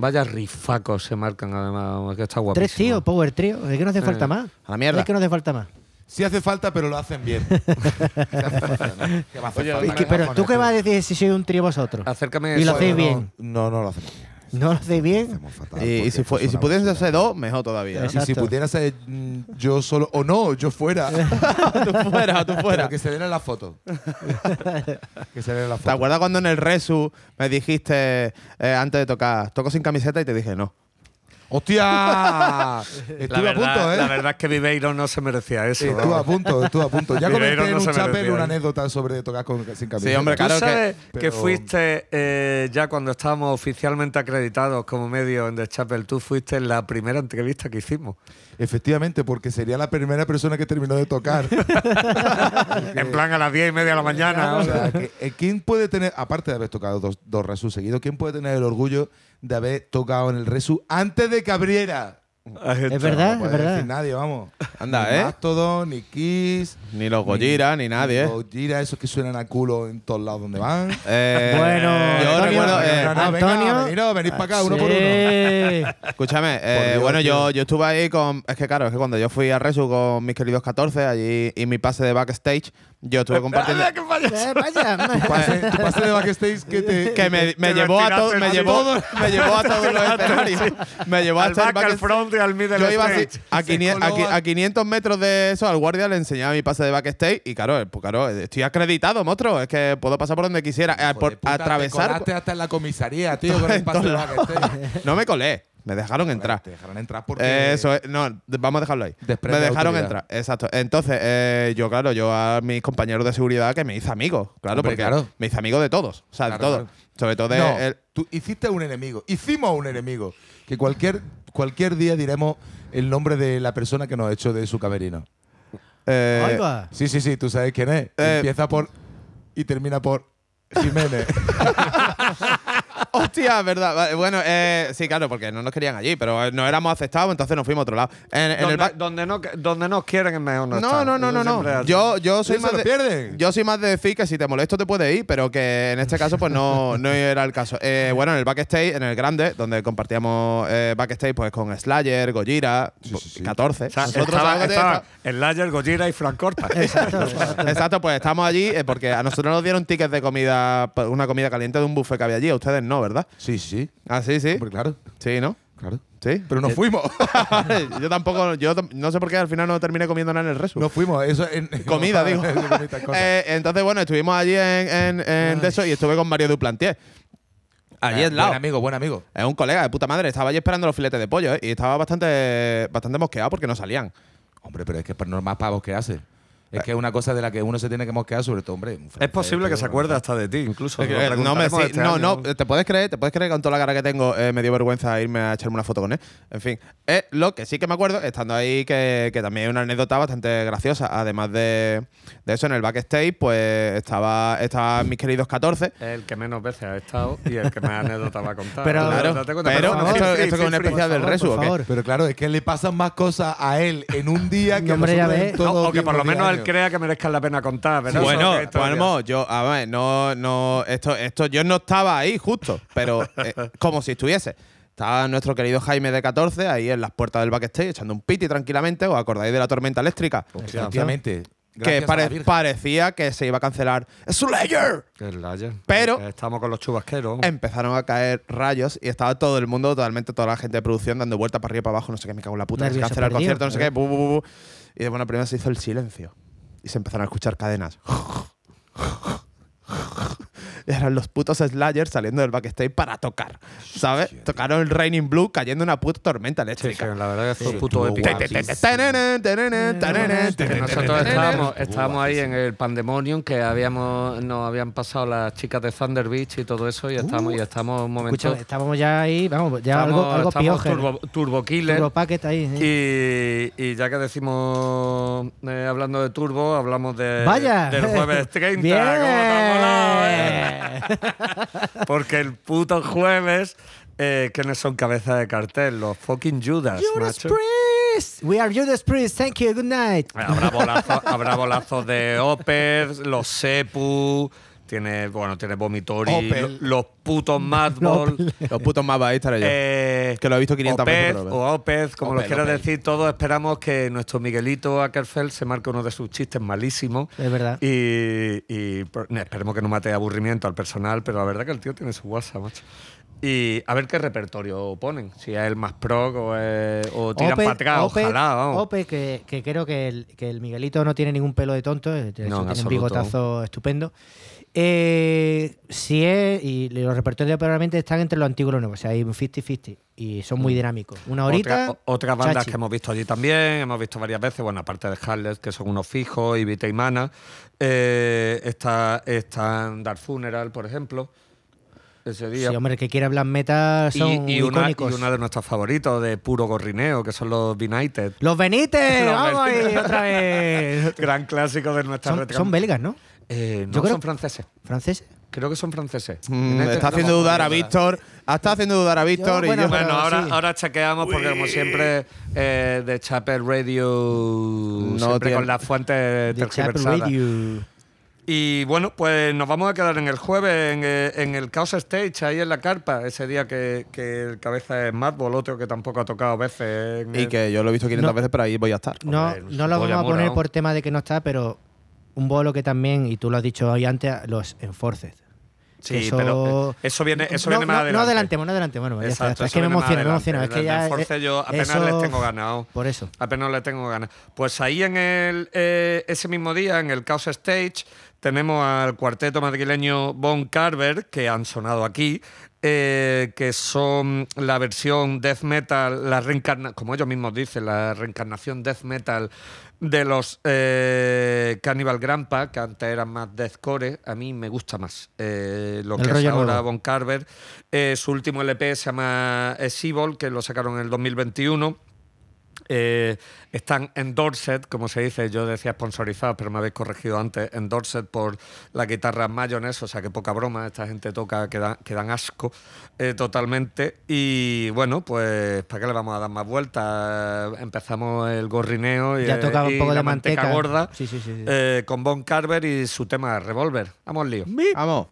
Vaya rifacos se marcan además, que está guapísimo. Tres tíos, Power Trio. Es que no hace falta más. A la mierda. Es que no hace falta más. Sí hace falta, pero lo hacen bien. [laughs] [laughs] Sí hace falta, ¿no? ¿Qué va a hacer Oye, falta? Es que- pero tú qué vas a decir si sois un trío vosotros. Acércame Y lo hacéis No, bien. No, no lo hacemos bien. ¿No lo hacéis bien? Fatal, Y, si, fue- y si una ser dos, mejor todavía. Y si Exacto. pudiera ser mm, yo solo, o no, yo fuera. [laughs] tú fuera, tú Pero fuera. que se den en la foto. [laughs] que se den en la ¿Te foto. acuerdas cuando en el Resu me dijiste eh, antes de tocar, toco sin camiseta y te dije no? ¡Hostia! [laughs] La Estuve a punto, ¿eh? la verdad es que Viveiro no se merecía eso. Estuve a punto, estuve a punto. Ya Viveiro comenté en no un se chapel una anécdota sobre tocar con, sin camiseta. Sí, hombre, ¿Tú claro que- sabes que, pero- fuiste eh, ya cuando estábamos oficialmente acreditados como medio en The Chapel? Tú fuiste la primera entrevista que hicimos. Efectivamente, porque sería la primera persona que terminó de tocar. [laughs] En plan a las diez y media de la mañana. O sea, que, eh, ¿Quién puede tener, aparte de haber tocado dos, dos Resus seguidos, quién puede tener el orgullo de haber tocado en el Resu antes de que abriera? Es verdad, No es puede verdad. decir nadie, vamos. Anda, ni ¿eh? Mastodon, ni Kiss. Ni los Gojira, ni nadie. ¿eh? Gojira, esos que suenan a culo en todos lados donde van. [laughs] Eh, Bueno, yo Antonio, recuerdo. eh, no, Antonio. venid para acá, uno por uno. [laughs] Escúchame, eh, Dios, bueno, yo, yo estuve ahí con. Es que claro, es que cuando yo fui a Resu con mis queridos 14 allí y mi pase de backstage, yo estuve [laughs] compartiendo. Eh, vaya. Tu pase, tu pase de backstage que te. [laughs] que me, me Te llevó a todo, me llevó, me llevó a todos los [laughs] escenarios. Me llevó Al hasta el back, al backstage. front y al middle Yo iba así, a, Se 500, a, a 500 metros de eso, al guardia le enseñaba mi pase de backstage y claro, eh, pues claro, estoy acreditado, monstruo. Es que puedo pasar por donde quisiera. Eh, por puta, atravesar. hasta en la comisaría, tío, con el pase de backstage. No me colé, me dejaron entrar. Te dejaron entrar porque. Eh, Eso es, no, vamos a dejarlo ahí. Desprende me dejaron autoridad. entrar, exacto. Entonces, eh, yo, claro, yo a mis compañeros de seguridad que me hice amigo, claro, Hombre, porque claro. me hice amigo de todos, o sea, de todos. claro. Sobre todo de. no, el- tú hiciste un enemigo. Hicimos un enemigo. Que cualquier, cualquier día diremos el nombre de la persona que nos echó de su camerino. eh, Ahí va. Sí, sí, sí, tú sabes quién es. Eh, Empieza por. Y termina por. Jiménez. [laughs] Hostia, verdad. Bueno, eh, sí, claro, porque no nos querían allí, pero eh, no éramos aceptados, entonces nos fuimos a otro lado. En, en el Donde, donde no, donde nos quieren es mejor no No, no, no, no. Yo, yo soy más de, yo soy más de decir que si te molesto te puedes ir, pero que en este caso pues no, [laughs] no era el caso. Eh, bueno, en el backstage, en el grande, donde compartíamos eh, backstage pues con Slayer, Gojira, Sí, sí, sí. 14. O sea, Nosotros estaba, Lager, Gojira y Frank Corpa. [laughs] Exacto. Exacto, pues estamos allí porque a nosotros nos dieron tickets de comida, una comida caliente de un buffet que había allí, a ustedes no, ¿verdad? Sí, sí. Ah, sí, sí. Hombre, claro. Sí, ¿no? Claro. Sí. Pero nos fuimos. [laughs] yo tampoco, yo tam- no sé por qué al final no terminé comiendo nada en el resto. nos fuimos. Eso en, [laughs] Comida, [laughs] digo. Cosas. Eh, entonces, bueno, estuvimos allí en, en, en de eso y estuve con Mario Duplantier. Allí Eh, al lado. Buen amigo, buen amigo. Es un colega de puta madre. Estaba allí esperando los filetes de pollo, ¿eh? Y estaba bastante, bastante mosqueado porque no salían. Hombre, pero es que es normal pavos que hace. Es que es una cosa de la que uno se tiene que mosquear, sobre todo, hombre. Es posible que se acuerde hasta de ti, incluso. Es que, no, me, sí, este no, año. no, te puedes creer, te puedes creer que con toda la cara que tengo eh, me dio vergüenza irme a echarme una foto con él. En fin, Eh, lo que sí que me acuerdo, estando ahí, que, que también hay una anécdota bastante graciosa. Además de, de eso, en el backstage, pues estaba, estaban mis queridos 14. Es el que menos veces ha estado y el que más anécdotas va a contar. Pero- Date Claro, cuenta, pero favor. esto, es un feel free. especial del Resu. Pero claro, es que le pasan más cosas a él en un día que a Hombre, ya ves. en todos No, los o que por lo menos. Crea que merezcan la pena contar. ¿verdad? Bueno, bueno, yo, a ver, no, no, esto, esto, yo no estaba ahí justo, pero eh, [laughs] como si estuviese. Estaba nuestro querido Jaime de 14 ahí en las puertas del backstage echando un piti tranquilamente. ¿Os acordáis de la tormenta eléctrica? Efectivamente. que pare- parecía que se iba a cancelar ¡Slayer! El Lager. Pero- Estamos con los chubasqueros. Empezaron a caer rayos y estaba todo el mundo, totalmente toda la gente de producción dando vueltas para arriba y para abajo, no sé qué, me cago en la puta, que se cancela el concierto, no sé qué, bu, bu, bu, bu. Y de buena primera se hizo el silencio. Y se empezaron a escuchar cadenas. Eran los putos Slayers saliendo del backstage para tocar. ¿Sabes? Tocaron el Raining Blue cayendo una puta tormenta Sí, sí, eléctrica. la verdad que fue Sí, puto épico. nosotros estábamos, estábamos ahí en el Pandemonium que habíamos nos habían pasado las chicas de Thunder Beach y todo eso y estamos y estamos un momento Escucha, estábamos ya ahí, vamos, ya estamos, algo, algo estamos turbo, turbo killer Turbo Packet ahí. sí. y, y ya que decimos eh, hablando de turbo hablamos de Vaya. del jueves 30 Bien. [laughs] porque el puto jueves eh, ¿quiénes son cabeza de cartel? los fucking Judas Judas macho. Priest. We are Judas Priest. Thank you. Good night. Habrá bolazos, [laughs] habrá bolazos de Opers, los Sepu, tiene, bueno, tiene Vomitori, Opel. lo- los putos Madball. [laughs] Los putos mapas ahí estaré yo. Eh, Que lo he visto 500 veces, Opez, pero- o Opez, como lo Opel, quieras Opel. decir, todos esperamos que nuestro Miguelito Ackerfeld se marque uno de sus chistes malísimos. Es verdad. Y, y, pues, esperemos que no mate aburrimiento al personal, pero la verdad que el tío tiene su WhatsApp, macho. Y a ver qué repertorio ponen, si es el más pro o, es- o tiran Ope- para atrás, Ope- ojalá, vamos. Ope, que, que creo que el, que el Miguelito no tiene ningún pelo de tonto, No, en tiene un bigotazo estupendo. Eh, si es, y los repertorios probablemente están entre lo antiguo y lo nuevo, o sea, hay un 50-50 y son muy dinámicos. Una horita. Mm. Otra- otras bandas chachi. que hemos visto allí también, hemos visto varias veces, bueno, aparte de Harles, que son unos fijos, y Vita y Mana, eh, está, están Dark Funeral, por ejemplo, ese día. Sí, hombre, el que quiera black metal y, son y una, icónicos. y una de nuestros favoritos de puro gorrineo, que son los United. ¡Los Benítez! [laughs] Los ¡Vamos ahí otra vez! [laughs] Gran clásico de nuestra son belgas, ¿no? Eh, no, Yo creo- son franceses. ¿Franceses? Creo que son franceses. Mm, United- está haciendo no, dudar a no, no. Víctor. Está haciendo dudar a Víctor y bueno, yo. Bueno, ahora, sí. ahora chequeamos porque como siempre eh, de Chapel Radio siempre tiene- con las fuentes The Chapel tergiversadas. Radio. Y bueno, pues nos vamos a quedar en el jueves en, eh, en el Chaos Stage, ahí en la carpa, ese día que, que el cabeza es Madball, otro que tampoco ha tocado veces. en Y el- que yo lo he visto 500 No. veces, pero ahí voy a estar. No, no lo vamos a poner por tema de que no está, pero un bolo que también, y tú lo has dicho hoy antes, los Enforced. Sí, eso- pero eh, eso viene, eso no, viene más no, adelante. No adelantemos, no adelantemos. Bueno, ya Exacto, está. Es que me emociona, me emociona. Es que ya. Enforced eh, yo apenas eso- les tengo ganado. Por eso. Apenas le tengo ganas. Pues ahí en el, eh, ese mismo día, en el Chaos Stage, tenemos al cuarteto madrileño Von Carver, que han sonado aquí, eh, que son la versión death metal, la reencarna como ellos mismos dicen, la reencarnación death metal de los eh, Cannibal Grandpa, que antes eran más deathcore. A mí me gusta más eh, lo El que es ahora nuevo. Von Carver. Eh, su último LP se llama Evil, que lo sacaron en el 2021. Eh, están endorsed, como se dice, yo decía sponsorizados, pero me habéis corregido antes, endorsed por la guitarra Mayonnaise, o sea que poca broma, esta gente toca que, da- que dan asco eh, totalmente. Y bueno, pues ¿para qué le vamos a dar más vueltas? Empezamos el gorrineo y, Ya tocaba un y poco la de manteca. gorda Sí, sí, sí. sí. eh, con Von Carver y su tema Revolver. Vamos al lío. Vamos.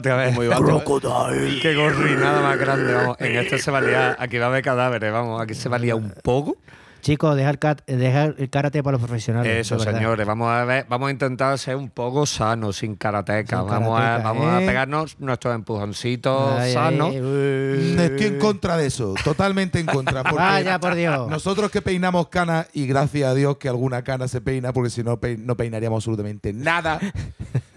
Otra vez. Muy. Qué gorrinada más grande, vamos. En este se valía, aquí va a haber cadáveres, vamos. Aquí se valía un poco. Chicos, dejar, dejar el karate para los profesionales. Eso, señores. Vamos a ver, vamos a intentar ser un poco sanos, sin karateca. Sin vamos a, karateca, vamos a ¿eh? pegarnos nuestros empujoncitos Ay, sanos. ay. Estoy en contra de eso, totalmente en contra. [laughs] Porque Vaya, por Dios. Nosotros que peinamos canas, y gracias a Dios que alguna cana se peina, porque si no, no peinaríamos absolutamente nada.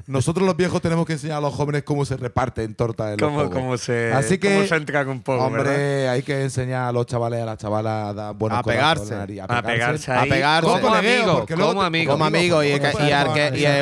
Nosotros los viejos tenemos que enseñar a los jóvenes cómo se reparten tortas en los Cómo, cómo se, Así que, cómo se un poco, hombre, ¿verdad? hay que enseñar a los chavales y a las chavalas a dar buenos A pegarse. A pegarse A pegarse. Como amigo, como amigo. Como amigo, y,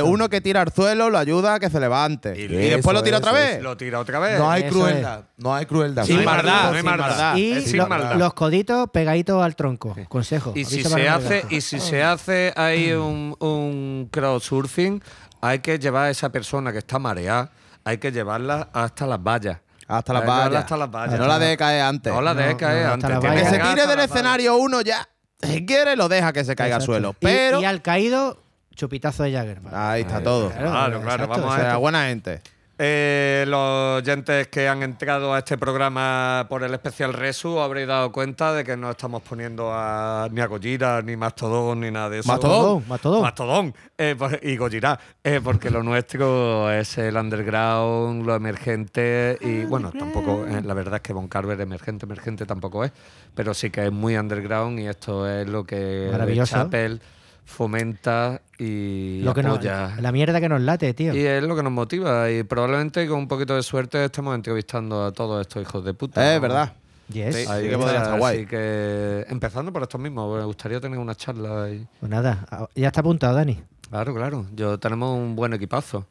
uno que tira al suelo lo ayuda a que se levante. Y, después lo tira otra vez. Lo tira otra vez. No hay Eso crueldad, no hay crueldad. Sin maldad, no hay maldad. Y los coditos pegaditos al tronco. Consejo. Y si se hace, y si se hace ahí un, un crowdsurfing, hay que llevar a esa persona que está mareada, hay que llevarla hasta las vallas. Hasta las vallas. Hasta las vallas. No la deje caer antes. No la deje caer no, antes. que se tire del escenario uno ya. [laughs] Si quiere, lo deja que se caiga al suelo. Y- Pero. Y, al caído, chupitazo de Jagger. Ahí está todo. Claro, claro, vamos O a sea, esto. buena gente. Eh, los oyentes que han entrado a este programa por el especial Resu habréis dado cuenta de que no estamos poniendo a, ni a Gojira, ni Mastodon, ni nada de eso. Mastodon. Mastodon. Mastodón eh, por- y Gojira, eh, porque lo nuestro es el underground, lo emergente y bueno, tampoco, eh, la verdad es que Von Carver emergente, emergente tampoco es, pero sí que es muy underground y esto es lo que Maravilloso. Chapel fomenta y Lo que nos- apoya. la mierda que nos late, tío. Y es lo que nos motiva y probablemente con un poquito de suerte estemos entrevistando a todos estos hijos de puta. Es verdad. Yes. Sí. Ahí que podría estar guay. Así que empezando por estos mismos, me gustaría tener una charla ahí. Pues nada, ya está apuntado, Dani. Claro, claro. Yo tenemos un buen equipazo.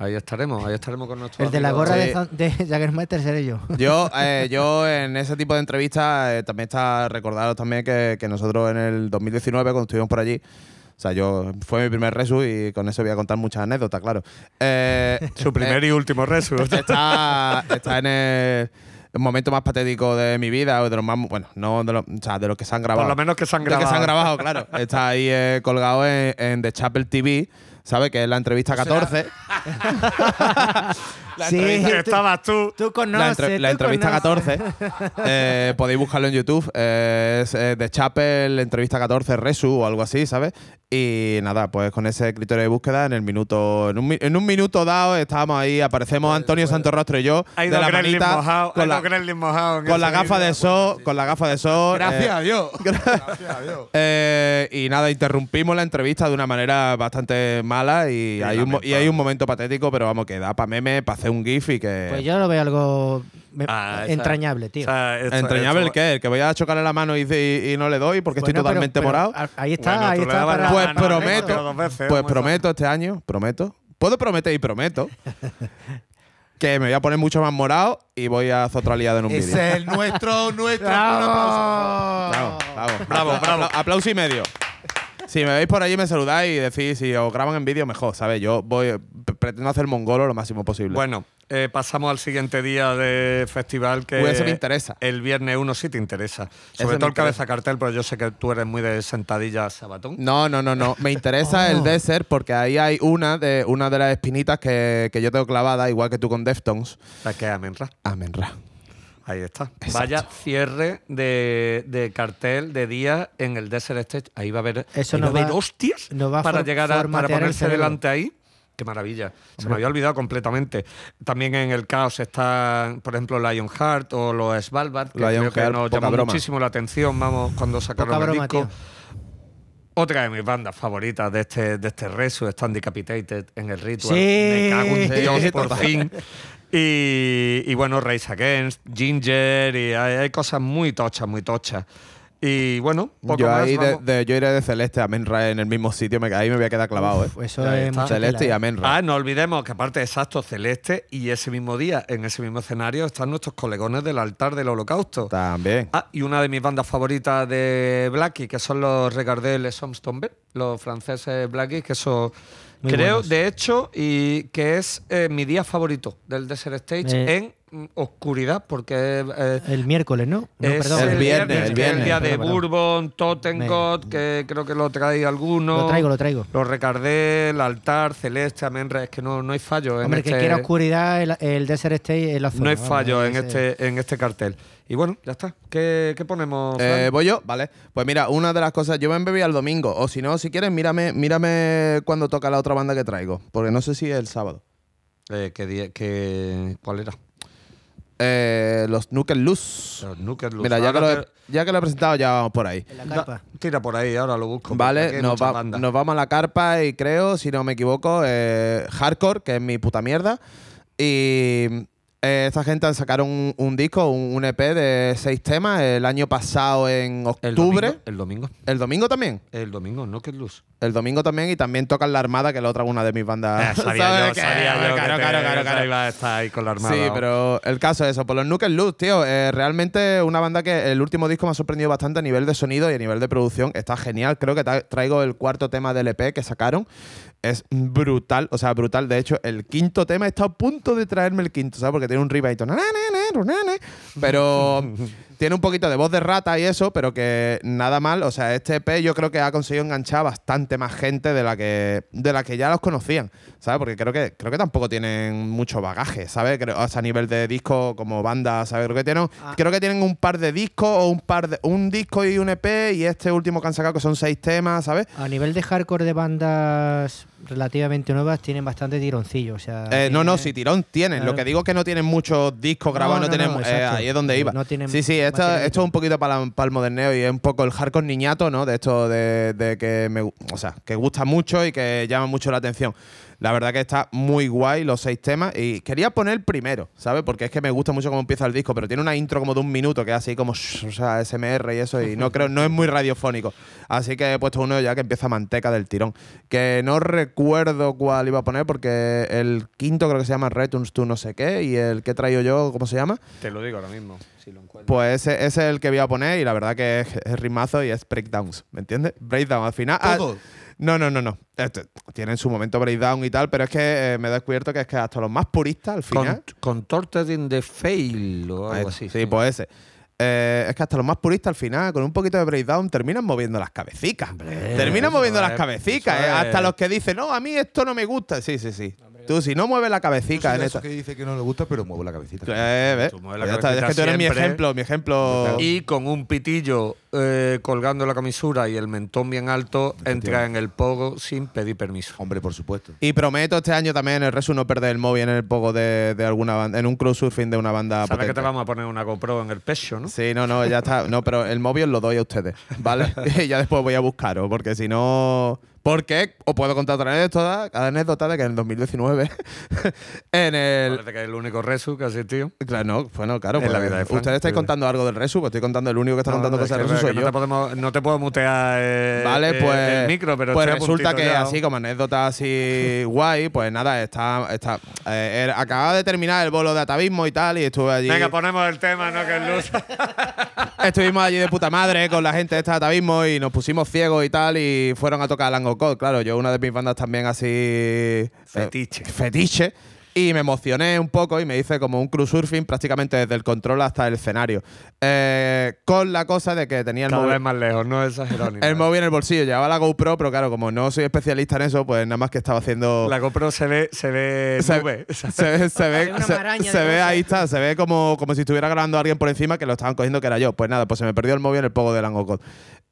Ahí estaremos, ahí estaremos con nuestros El de la gorra Sí. de, de [laughs] Jaggermeister seré yo. Yo, [laughs] eh, yo en ese tipo de entrevistas eh, también está recordaros también que, que nosotros en el 2019 cuando estuvimos por allí, o sea, yo fue mi primer resu y con eso voy a contar muchas anécdotas, claro. Eh, [laughs] Su primer y último resu. está, está en el momento más patético de mi vida, o de los más, bueno, no de los, o sea, de los que se han grabado. Por lo menos que se han De los grabado. que se han grabado, claro. Está ahí eh, colgado en, en The Chapel TV, ¿sabes? Que es la entrevista 14. [laughs] La Sí, entrevista- Estabas tú. Tú la, conoces. entre- la tú entrevista conoces. 14. [laughs] eh, podéis buscarlo en YouTube. eh, es eh, The Chapel, entrevista 14, Resu o algo así, ¿sabes? Y nada, pues con ese criterio de búsqueda, en el minuto, en un, mi- en un minuto dado, estábamos ahí, aparecemos Antonio Santorrostro y yo. Hay de dos la manita, con la, con la gafa de sol, con la gafa de sol. Gracias eh, a Dios. [laughs] Gracias a Dios. eh, y nada, interrumpimos la entrevista de una manera bastante mala y, hay, un, y hay un momento patético, pero vamos, que da para meme, para hacer un GIF y que. Pues yo lo veo algo me- Ah, esa- entrañable, tío. o sea, esto- ¿Entrañable el esto- qué? ¿El que voy a chocarle la mano y, y- y no le doy porque estoy Bueno, pero- totalmente pero morado? a- Ahí está, Bueno, ahí tú le está. dabas para- la Pues prometo, Pero dos veces, pues prometo este año, prometo. Puedo prometer y prometo [laughs] que me voy a poner mucho más morado y voy a hacer otra liada en un vídeo. Ese es el nuestro, nuestro. [laughs] ¡Bravo! Un aplauso. Bravo, bravo. Bravo, Apla- bravo. apla- Aplauso y medio. Si me veis por allí me saludáis y decís si os graban en vídeo mejor, ¿sabes? Yo voy pretendo hacer mongolo lo máximo posible. Bueno, eh, pasamos al siguiente día de festival que Uy, ese me interesa. el viernes 1 sí te interesa. Sobre todo el cabeza cartel, pero yo sé que tú eres muy de sentadilla sabatón. No, no, no, no. Me interesa Oh. el desert porque ahí hay una de, una de las espinitas que, que yo tengo clavada, igual que tú con Deftones. La que es Amenra. Amenra. Ahí está. Exacto. Vaya cierre de, de cartel de día en el Desert Stage. Ahí va a haber, Eso nos va a haber hostias nos va para llegar a para ponerse delante ahí. Qué maravilla. Se me había olvidado completamente. También en el caos están, por ejemplo, Lionheart o los Svalbard, que creo que nos llamó broma. muchísimo la atención, vamos, cuando sacaron Poca el broma, disco. tío. Otra de mis bandas favoritas de este, de este resu, están Decapitated en el ritual. Sí. Me cago en Dios, por fin. [laughs] Y, y bueno, Race Against, Ginger, y hay, hay cosas muy tochas, muy tochas. Y bueno, poco Yo más. ahí de, de- yo iré de Celeste a Amenra en el mismo sitio, me, ahí me voy a quedar clavado, ¿eh? Pues eso Ahí es Celeste y tela, ¿eh? Amenra. Ah, no olvidemos que aparte exacto, Celeste y ese mismo día, en ese mismo escenario, están nuestros colegones del altar del holocausto. También. Ah, y una de mis bandas favoritas de Blackie, que son los Regardés Les Hommes Tombés, los franceses Blackie, que eso Muy creo, buenos. de hecho, y que es eh, mi día favorito del Desert Stage Eh. en oscuridad, porque eh, El miércoles, ¿no? No, es perdón. el viernes, el es viernes. día de Perdón. Bourbon, Tottengot, que creo que lo trae alguno. Lo traigo, lo traigo. Los Recardé, el altar, Celeste, Amenra, es que no, no hay fallo en Hombre, que este, quiera oscuridad, el, el Desert State en la zona. no hay vamos, fallo en ese- este, en este cartel. Y bueno, ya está. ¿Qué, qué ponemos? Eh, ¿Voy yo? Vale. Pues mira, una de las cosas, yo me embebí al domingo. O si no, si quieres, mírame, mírame cuando toca la otra banda que traigo. Porque no sé si es el sábado. Eh, ¿qué día- qué- ¿Cuál era? Eh, los Knuckle Loose. Los Nuker Loose. Mira, ya que, lo he, ya que lo he presentado, ya vamos por ahí. En la carpa. tira por ahí, ahora lo busco. Vale, va- nos vamos a la carpa y creo, si no me equivoco, eh, Hardcore, que es mi puta mierda. Y eh, esta gente sacaron un, un disco, un, un EP de seis temas el año pasado en el octubre. domingo, el domingo. ¿El domingo también? El domingo, Nuker Loose. El domingo también y también tocan La Armada, que es la otra una de mis bandas. Eh, sabía ¿sabes yo, qué? sabía yo que Claro, claro, claro, esa claro. iba a estar ahí con la armada. Sí, pero el caso es eso. Por los Knuckle Loose, tío, eh, realmente una banda que el último disco me ha sorprendido bastante a nivel de sonido y a nivel de producción. Está genial. Creo que traigo el cuarto tema del EP que sacaron. Es brutal, o sea, brutal. De hecho, el quinto tema está a punto de traerme el quinto, ¿sabes? Porque tiene un ribaito. Pero tiene un poquito de voz de rata y eso, pero que nada mal. O sea, este EP yo creo que ha conseguido enganchar bastante más gente de la que, de la que ya los conocían, ¿sabes? Porque creo que, creo que tampoco tienen mucho bagaje, ¿sabes? Creo, o sea, a nivel de disco como banda, ¿sabes? Creo que tienen, Ah. creo que tienen un par de discos o un par de un disco y un EP y este último que han sacado que son seis temas, ¿sabes? A nivel de hardcore de bandas relativamente nuevas, tienen bastante tironcillo. O sea, Eh, no, no, si tirón tienen. Claro. Lo que digo es que no tienen muchos discos grabados, no, no, no, tienen. eh, ahí es donde iba. No tienen sí, sí, esto, esto es un poquito para, para el moderneo y es un poco el hardcore niñato, ¿no? De esto de, de que me o sea, que gusta mucho y que llama mucho la atención. La verdad que está muy guay los seis temas y quería poner el primero, ¿sabes? Porque es que me gusta mucho cómo empieza el disco, pero tiene una intro como de un minuto que es así como shh, o sea, SMR y eso y no [laughs] creo no es muy radiofónico. Así que he puesto uno ya que empieza manteca del tirón, que no recuerdo cuál iba a poner porque el quinto creo que se llama Returns to no sé qué y el que he traído yo, ¿cómo se llama? Te lo digo ahora mismo, si lo encuentro. Pues ese, ese es el que voy a poner y la verdad que es, es ritmazo y es breakdowns, ¿me entiendes? Breakdown al final. ah. No, no, no, no. Este, tienen su momento breakdown y tal, pero es que eh, me he descubierto que es que hasta los más puristas al final. Con, Contorted in the Fail o algo así. Sí, pues ese. Eh, es que hasta los más puristas al final, con un poquito de breakdown, terminan moviendo las cabecicas. terminan eso moviendo las cabecicas. eh, Hasta los que dicen, no, a mí esto no me gusta. Sí, sí, sí. Tú, si no mueves la cabecita en de esta. que dice que no le gusta, pero muevo la cabecita. Eh. Tú mueves la ya está, Es que tú eres mi siempre. ejemplo, mi ejemplo. Y con un pitillo eh, colgando la camisura y el mentón bien alto, entra en el pogo sin pedir permiso. Hombre, por supuesto. Y prometo este año también en el Resu no perder el móvil en el poco de, de alguna banda, en un crowdsurfing de una banda Sabes que potente. te vamos a poner una GoPro en el pecho, ¿no? Sí, no, no, ya está. No, pero el móvil os lo doy a ustedes, ¿vale? [laughs] [laughs] y ya después voy a buscaros, porque si no. Porque os puedo contar otra anécdota, cada anécdota de que en el 2019, [laughs] en el. Parece que es el único resu que ha existido. Claro, no, bueno, claro. En la pues, vida de Frank, ustedes estáis contando algo del Resu, pues estoy contando el único que está contando No, es cosas del Resu soy yo. no, te podemos- no te puedo mutear eh, Vale, eh, pues, el micro, pero pues resulta que ya. así como anécdota así guay, pues nada, está, está eh, de terminar el bolo de atavismo y tal y estuve allí. Venga, ponemos el tema, no que es luz. [laughs] Estuvimos allí de puta madre con la gente de este atavismo y nos pusimos ciegos y tal y fueron a tocar Claro, yo una de mis bandas también así... eh, Fetiche. fetiche. Y me emocioné un poco y me hice como un cruise surfing prácticamente desde el control hasta el escenario. Eh, con la cosa de que tenía el Cada móvil, vez más lejos, no exagerado ni el nada. móvil en el bolsillo. Llevaba la GoPro, pero claro, como no soy especialista en eso, pues nada más que estaba haciendo... La GoPro se ve, se ve [laughs] se, nube. [laughs] se ve, se ve, se- ve ahí está, se ve como, como si estuviera grabando a alguien por encima que lo estaban cogiendo que era yo. Pues nada, pues se me perdió el móvil en el pogo de Langocod.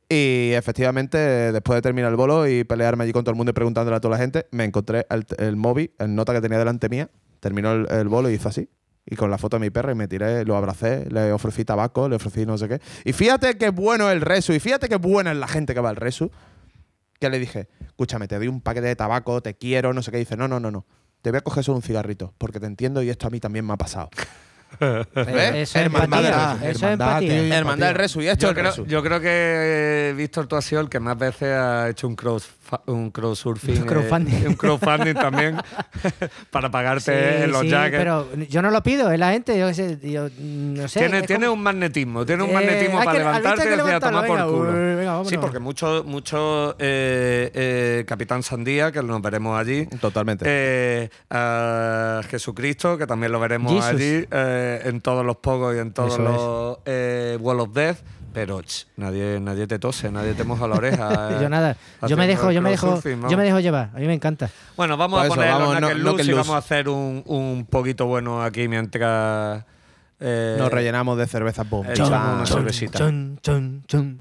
Y efectivamente, después de terminar el bolo y pelearme allí con todo el mundo y preguntándole a toda la gente, me encontré el, móvil, el nota que tenía delante mía, terminó el, bolo y hizo así. Y con la foto de mi perra y me tiré, lo abracé, le ofrecí tabaco, le ofrecí no sé qué. Y fíjate qué bueno el resu, y fíjate qué buena es la gente que va al resu. Que le dije, escúchame, te doy un paquete de tabaco, te quiero, no sé qué. dice, no, no, no, no. Te voy a coger solo un cigarrito, porque te entiendo y esto a mí también me ha pasado. [laughs] Eh, Eso es Hermandad, empatía. Eso es hermandad, empatía. tío. Hermandad del resu, y esto Yo creo, yo creo que, eh, Víctor, tú has sido el que más veces ha hecho un cross un crowdsurfing. Un crowdfunding. eh, un crowdfunding también [laughs] para pagarte Sí, los sí, jackets. pero yo no lo pido, es la gente, yo qué sé, yo, no sé. Tiene, tiene como- un magnetismo, tiene un Eh, magnetismo para que- al levantarte y a tomar por culo. venga, sí, porque eh, eh, Capitán Sandía, que nos veremos allí. Totalmente. Eh, a Jesucristo, que también lo veremos Jesus. allí. eh, eh, en todos los pogos y en todos Eso los eh, Wall of Death, pero ch, nadie, nadie te tose, nadie te moja la oreja. [laughs] yo nada, yo me dejo, yo me dejo, yo me dejo llevar, a mí me encanta. Bueno, vamos Pues a eso, poner vamos, los no- y vamos a hacer un, un poquito bueno aquí mientras eh, Nos rellenamos de cerveza boom. echamos Chan. una cervecita. Chun, chun,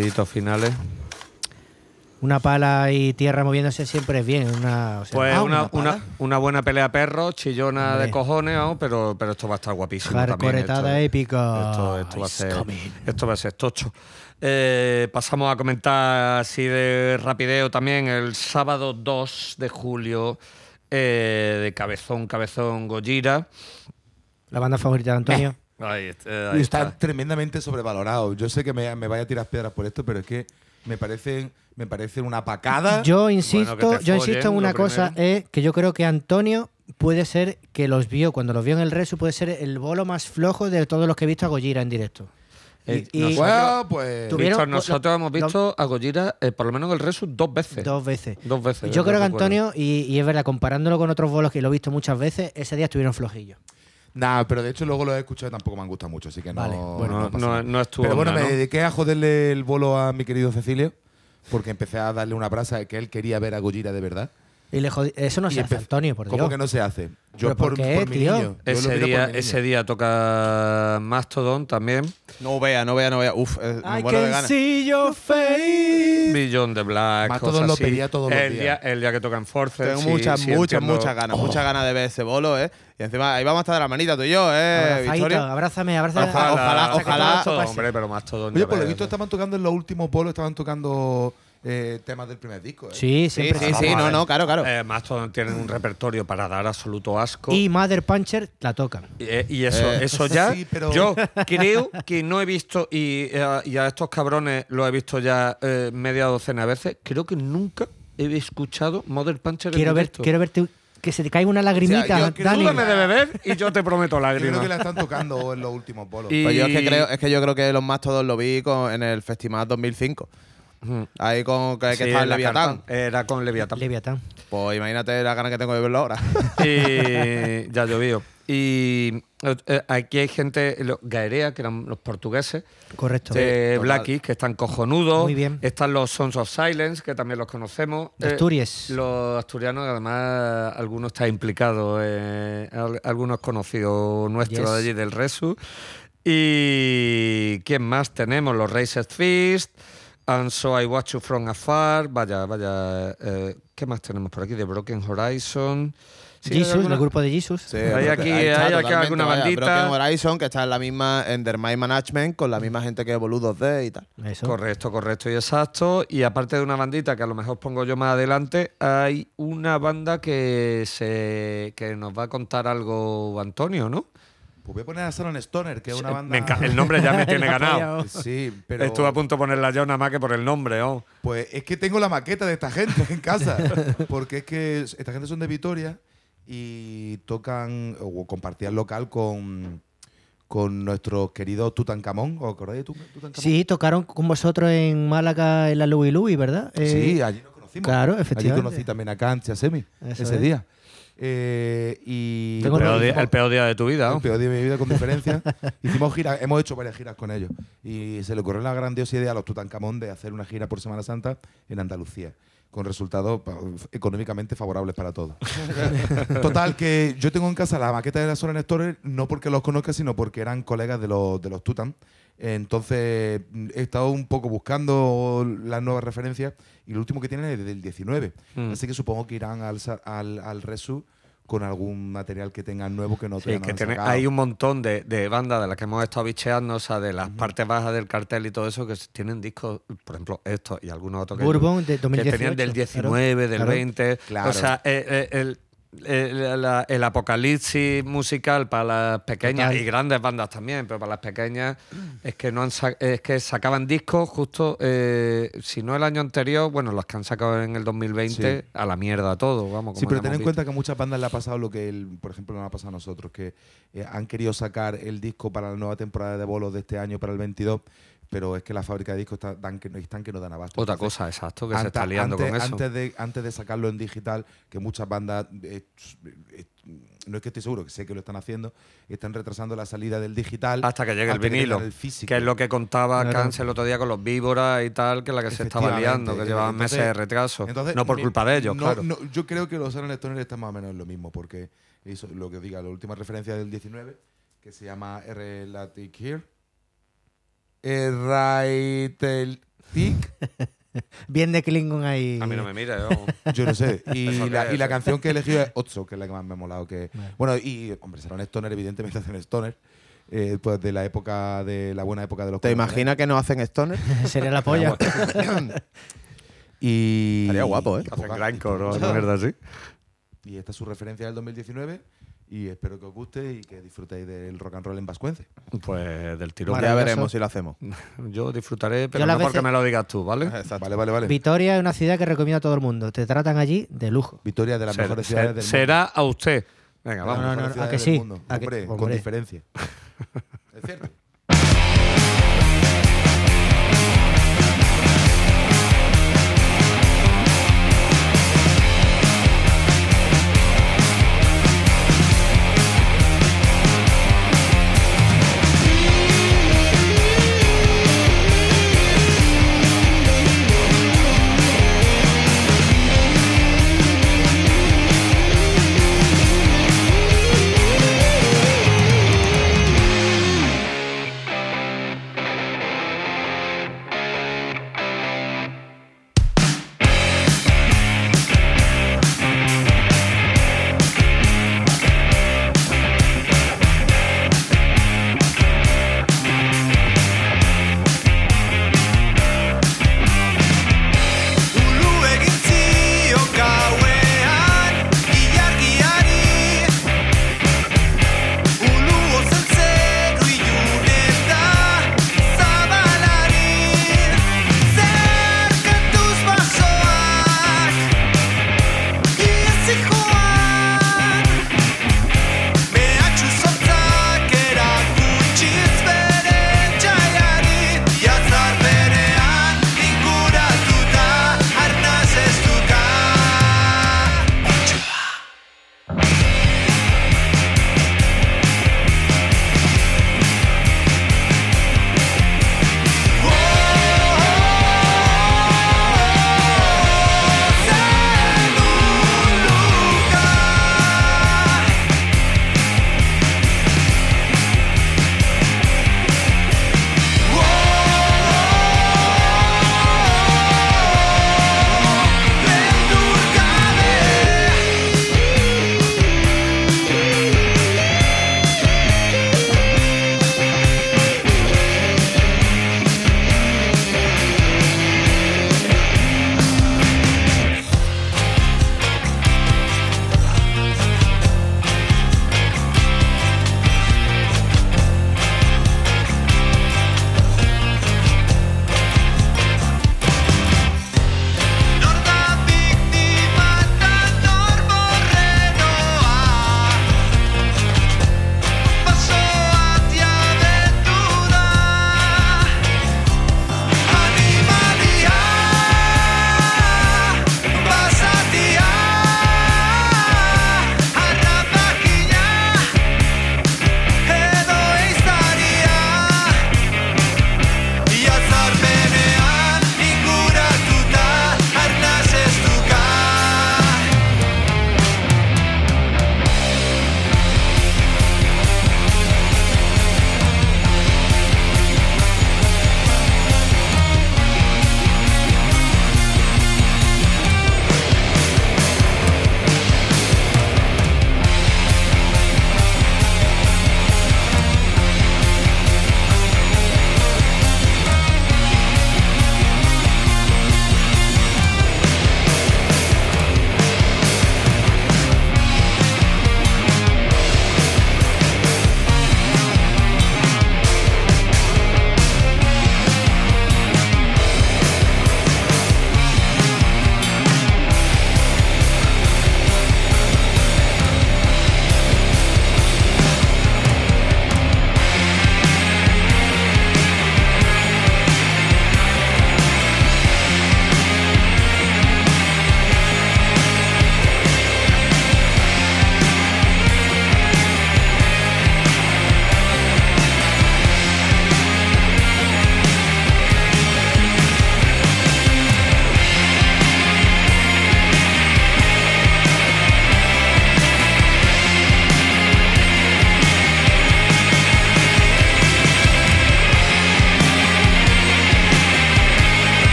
Ruiditos finales. Una pala y tierra moviéndose siempre es bien. Una, o sea, Pues ah, una, pala. una, una buena pelea de perros, chillona Hombre. de cojones, pero, pero esto va a estar guapísimo. Hardcoretada Esto- épica. Esto, esto va a ser, coming. esto va a ser tocho. Eh, pasamos a comentar así de rapideo también el sábado 2 de julio eh, de Cabezón, Cabezón, Gojira. La banda favorita de Antonio. Ahí, está, ahí está, está. tremendamente sobrevalorado. Yo sé que me, me vaya a tirar piedras por esto, pero es que me parecen, me parecen una pacada. Yo insisto, Bueno, yo insisto en una cosa, es que yo creo que Antonio puede ser que los vio, cuando los vio en el Resu, puede ser el bolo más flojo de todos los que he visto a Gojira en directo. Eh, Y- y- nosotros, Bueno, pues. Tuvieron- Víctor, lo- nosotros hemos lo- visto a Gojira, eh, por lo menos en el Resu, dos veces. Dos veces. Dos veces. Yo creo que. Antonio, y, y es verdad, comparándolo con otros bolos que lo he visto muchas veces, ese día estuvieron flojillos. Nah, pero de hecho luego lo he escuchado y tampoco me han gustado mucho, así que no. Vale, bueno. No- nada. no estuvo Pero bueno, onda, me ¿no? dediqué a joderle el bolo a mi querido Cecilio, porque empecé a darle una brasa que él quería ver a Gojira de verdad. Y le Eso no Y se hace, Antonio, por ¿Cómo Dios. que no se hace? Yo ¿Pero por, por qué, por mi niño. Yo Ese por día, mi niño. ese día toca Mastodon también. No vea, no vea, no vea. Uf, eh, me I muero de can ganas. see your face. Beyond the Black. Mastodon lo pedía todos los el días. Día, el día que toca en Force. Tengo muchas, muchas, muchas ganas, muchas ganas de ver ese bolo, ¿eh? Y encima ahí vamos a estar de la manita tú y yo, ¿eh, Victoria? abrázame, abrázame. Ojalá, ojalá, ojalá. todo. Hombre, pero Mastodon. Oye, por lo visto estaban tocando en los últimos bolos, estaban tocando eh, temas del primer disco. ¿eh? Sí, Sí, siempre sí, sí, no, no, claro, claro. Eh, Mastodon tienen un repertorio para dar absoluto asco. Y Mother Puncher la tocan. Eh, y eso, Eh, eso ya, sí, pero- yo [laughs] creo que no he visto, y, eh, y a estos cabrones lo he visto ya eh, media docena de veces, creo que nunca he escuchado Mother Puncher Quiero, en ver, quiero verte que se te caiga una lagrimita, O sea, Dani. Tú dame de beber y yo te prometo [laughs] Yo creo lágrimas. que la están tocando en los últimos bolos. Y- Pues yo es que creo, es que yo creo que los más todos lo vi con- en el Festival 2005. Ahí con que, que Sí, estaba en Leviatán. Era con Leviatán. Leviatán. Pues imagínate la gana que tengo de verlo ahora. [laughs] y [laughs] ya llovió. Y eh, aquí hay gente, los Gaerea, que eran los portugueses, Correcto. de total. Blackies, que están cojonudos. Muy bien. Están los Sons of Silence, que también los conocemos. De Eh, Asturias. los asturianos, además, algunos está implicado, eh, al- algunos conocidos nuestros Yes. de allí del Resu. Y ¿quién más tenemos? Los Raised Fist, And So I Watch You From Afar. Vaya, vaya. eh, ¿Qué más tenemos por aquí? The Broken Horizon. Sí, Jesus, alguna- el grupo de Jesus. Sí, Hay aquí- está hay aquí alguna vaya. bandita. Broken Horizon, que está en la misma Endermind Management, con la misma gente que Boludos D y tal. Eso. Correcto, correcto y exacto. Y aparte de una bandita que a lo mejor pongo yo más adelante, hay una banda que se que nos va a contar algo Antonio, ¿no? Pues voy a poner a Salon Stoner, que es una Me banda. el nombre ya me [laughs] tiene ganado. Sí, pero. Estuve a punto de ponerla yo nada más que por el nombre, ¿oh? Pues es que tengo la maqueta de esta gente en casa. [laughs] Porque es que esta gente son de Vitoria y tocan o compartían local con, con nuestro querido Tutankamón. ¿Os acordáis de Tu- Tutankamón? Sí, tocaron con vosotros en Málaga en la Louis Louis, ¿verdad? Eh, Sí, allí nos conocimos. claro, Allí efectivamente. conocí también a Kant y a Semi Eso ese es. día. Eh, y Tengo El peor, día, hicimos- el peor día de tu vida, el peor día de mi vida con diferencia. [laughs] Hicimos giras, hemos hecho varias giras con ellos. Y se le ocurrió la grandiosa idea a los Tutankamón de hacer una gira por Semana Santa en Andalucía. Con resultados económicamente favorables para todos. [laughs] Total, que yo tengo en casa la maqueta de la Solar Storer, no porque los conozca, sino porque eran colegas de los, de los Tutan. Entonces mm, he estado un poco buscando las nuevas referencias y lo último que tienen es del 19. Mm. Así que supongo que irán al, al, al Resu con algún material que tengan nuevo que no Sí, que han tiene- hay un montón de, de bandas de las que hemos estado bicheando, o sea, de las partes bajas del cartel y todo eso, que tienen discos, por ejemplo, estos y algunos otros que, Bourbon de que 2018. tenían del claro. 19, del Claro. 20. Claro. O sea, eh, eh, el, el, apocalipsis musical para las pequeñas Total. y grandes bandas también, pero para las pequeñas es que no han es que sacaban discos justo, eh, si no el año anterior, bueno, los que han sacado en el 2020, Sí. a la mierda todo, vamos. Sí, pero ten en visto. cuenta que a muchas bandas le ha pasado lo que, el, por ejemplo, nos ha pasado a nosotros, que eh, han querido sacar el disco para la nueva temporada de bolos de este año, para el 22, pero es que la fábrica de discos está, dan que, no- están que no dan abasto. Otra Entonces, cosa, exacto, que se está liando antes, con eso. Antes de, antes de sacarlo en digital, que muchas bandas, eh, eh, no es que estoy seguro, que sé que lo están haciendo, están retrasando la salida del digital. Hasta que llegue el vinilo, llegar el físico. que es lo que contaba. Cans el otro día con los víboras y tal, que es la que se estaba liando, que llevaban Entonces- meses de retraso. Entonces, no por mi- culpa de ellos, no- claro. no, yo creo que los Stoner están más o menos en lo mismo, porque eso, lo que os diga, la última referencia del 19, que se llama R. Latic Here. Erraitel Tic, [laughs] Bien de Klingon ahí. A mí no me mire, yo. [laughs] yo no sé. [laughs] Y la, y canción que he elegido es Otso, que es la que más me ha molado. Que, Vale. Bueno, y, hombre, será un Stoner, evidentemente hacen Stoner. eh, pues de la época, de la buena época de los ¿Te imaginas que nos hacen stoner? Sería la polla. Y, Estaría guapo, ¿eh? Hacen grindcore o mierda así. Y esta es su referencia del 2019 y espero que os guste y que disfrutéis del rock and roll en vascuence. Pues del tirón. ya veremos si lo hacemos. [laughs] Yo disfrutaré, pero Yo no las porque veces- me lo digas tú, ¿vale? Exacto. Vale, vale, vale. Vitoria es una ciudad que recomiendo a todo el mundo. Te tratan allí de lujo. Victoria de las Ser- mejores ser- ciudades del será a usted. Venga, mundo. vamos. No, no, mejores no, ¿a que del sí? mundo. ¿A que- Hombre, con diferencia. [laughs] es cierto.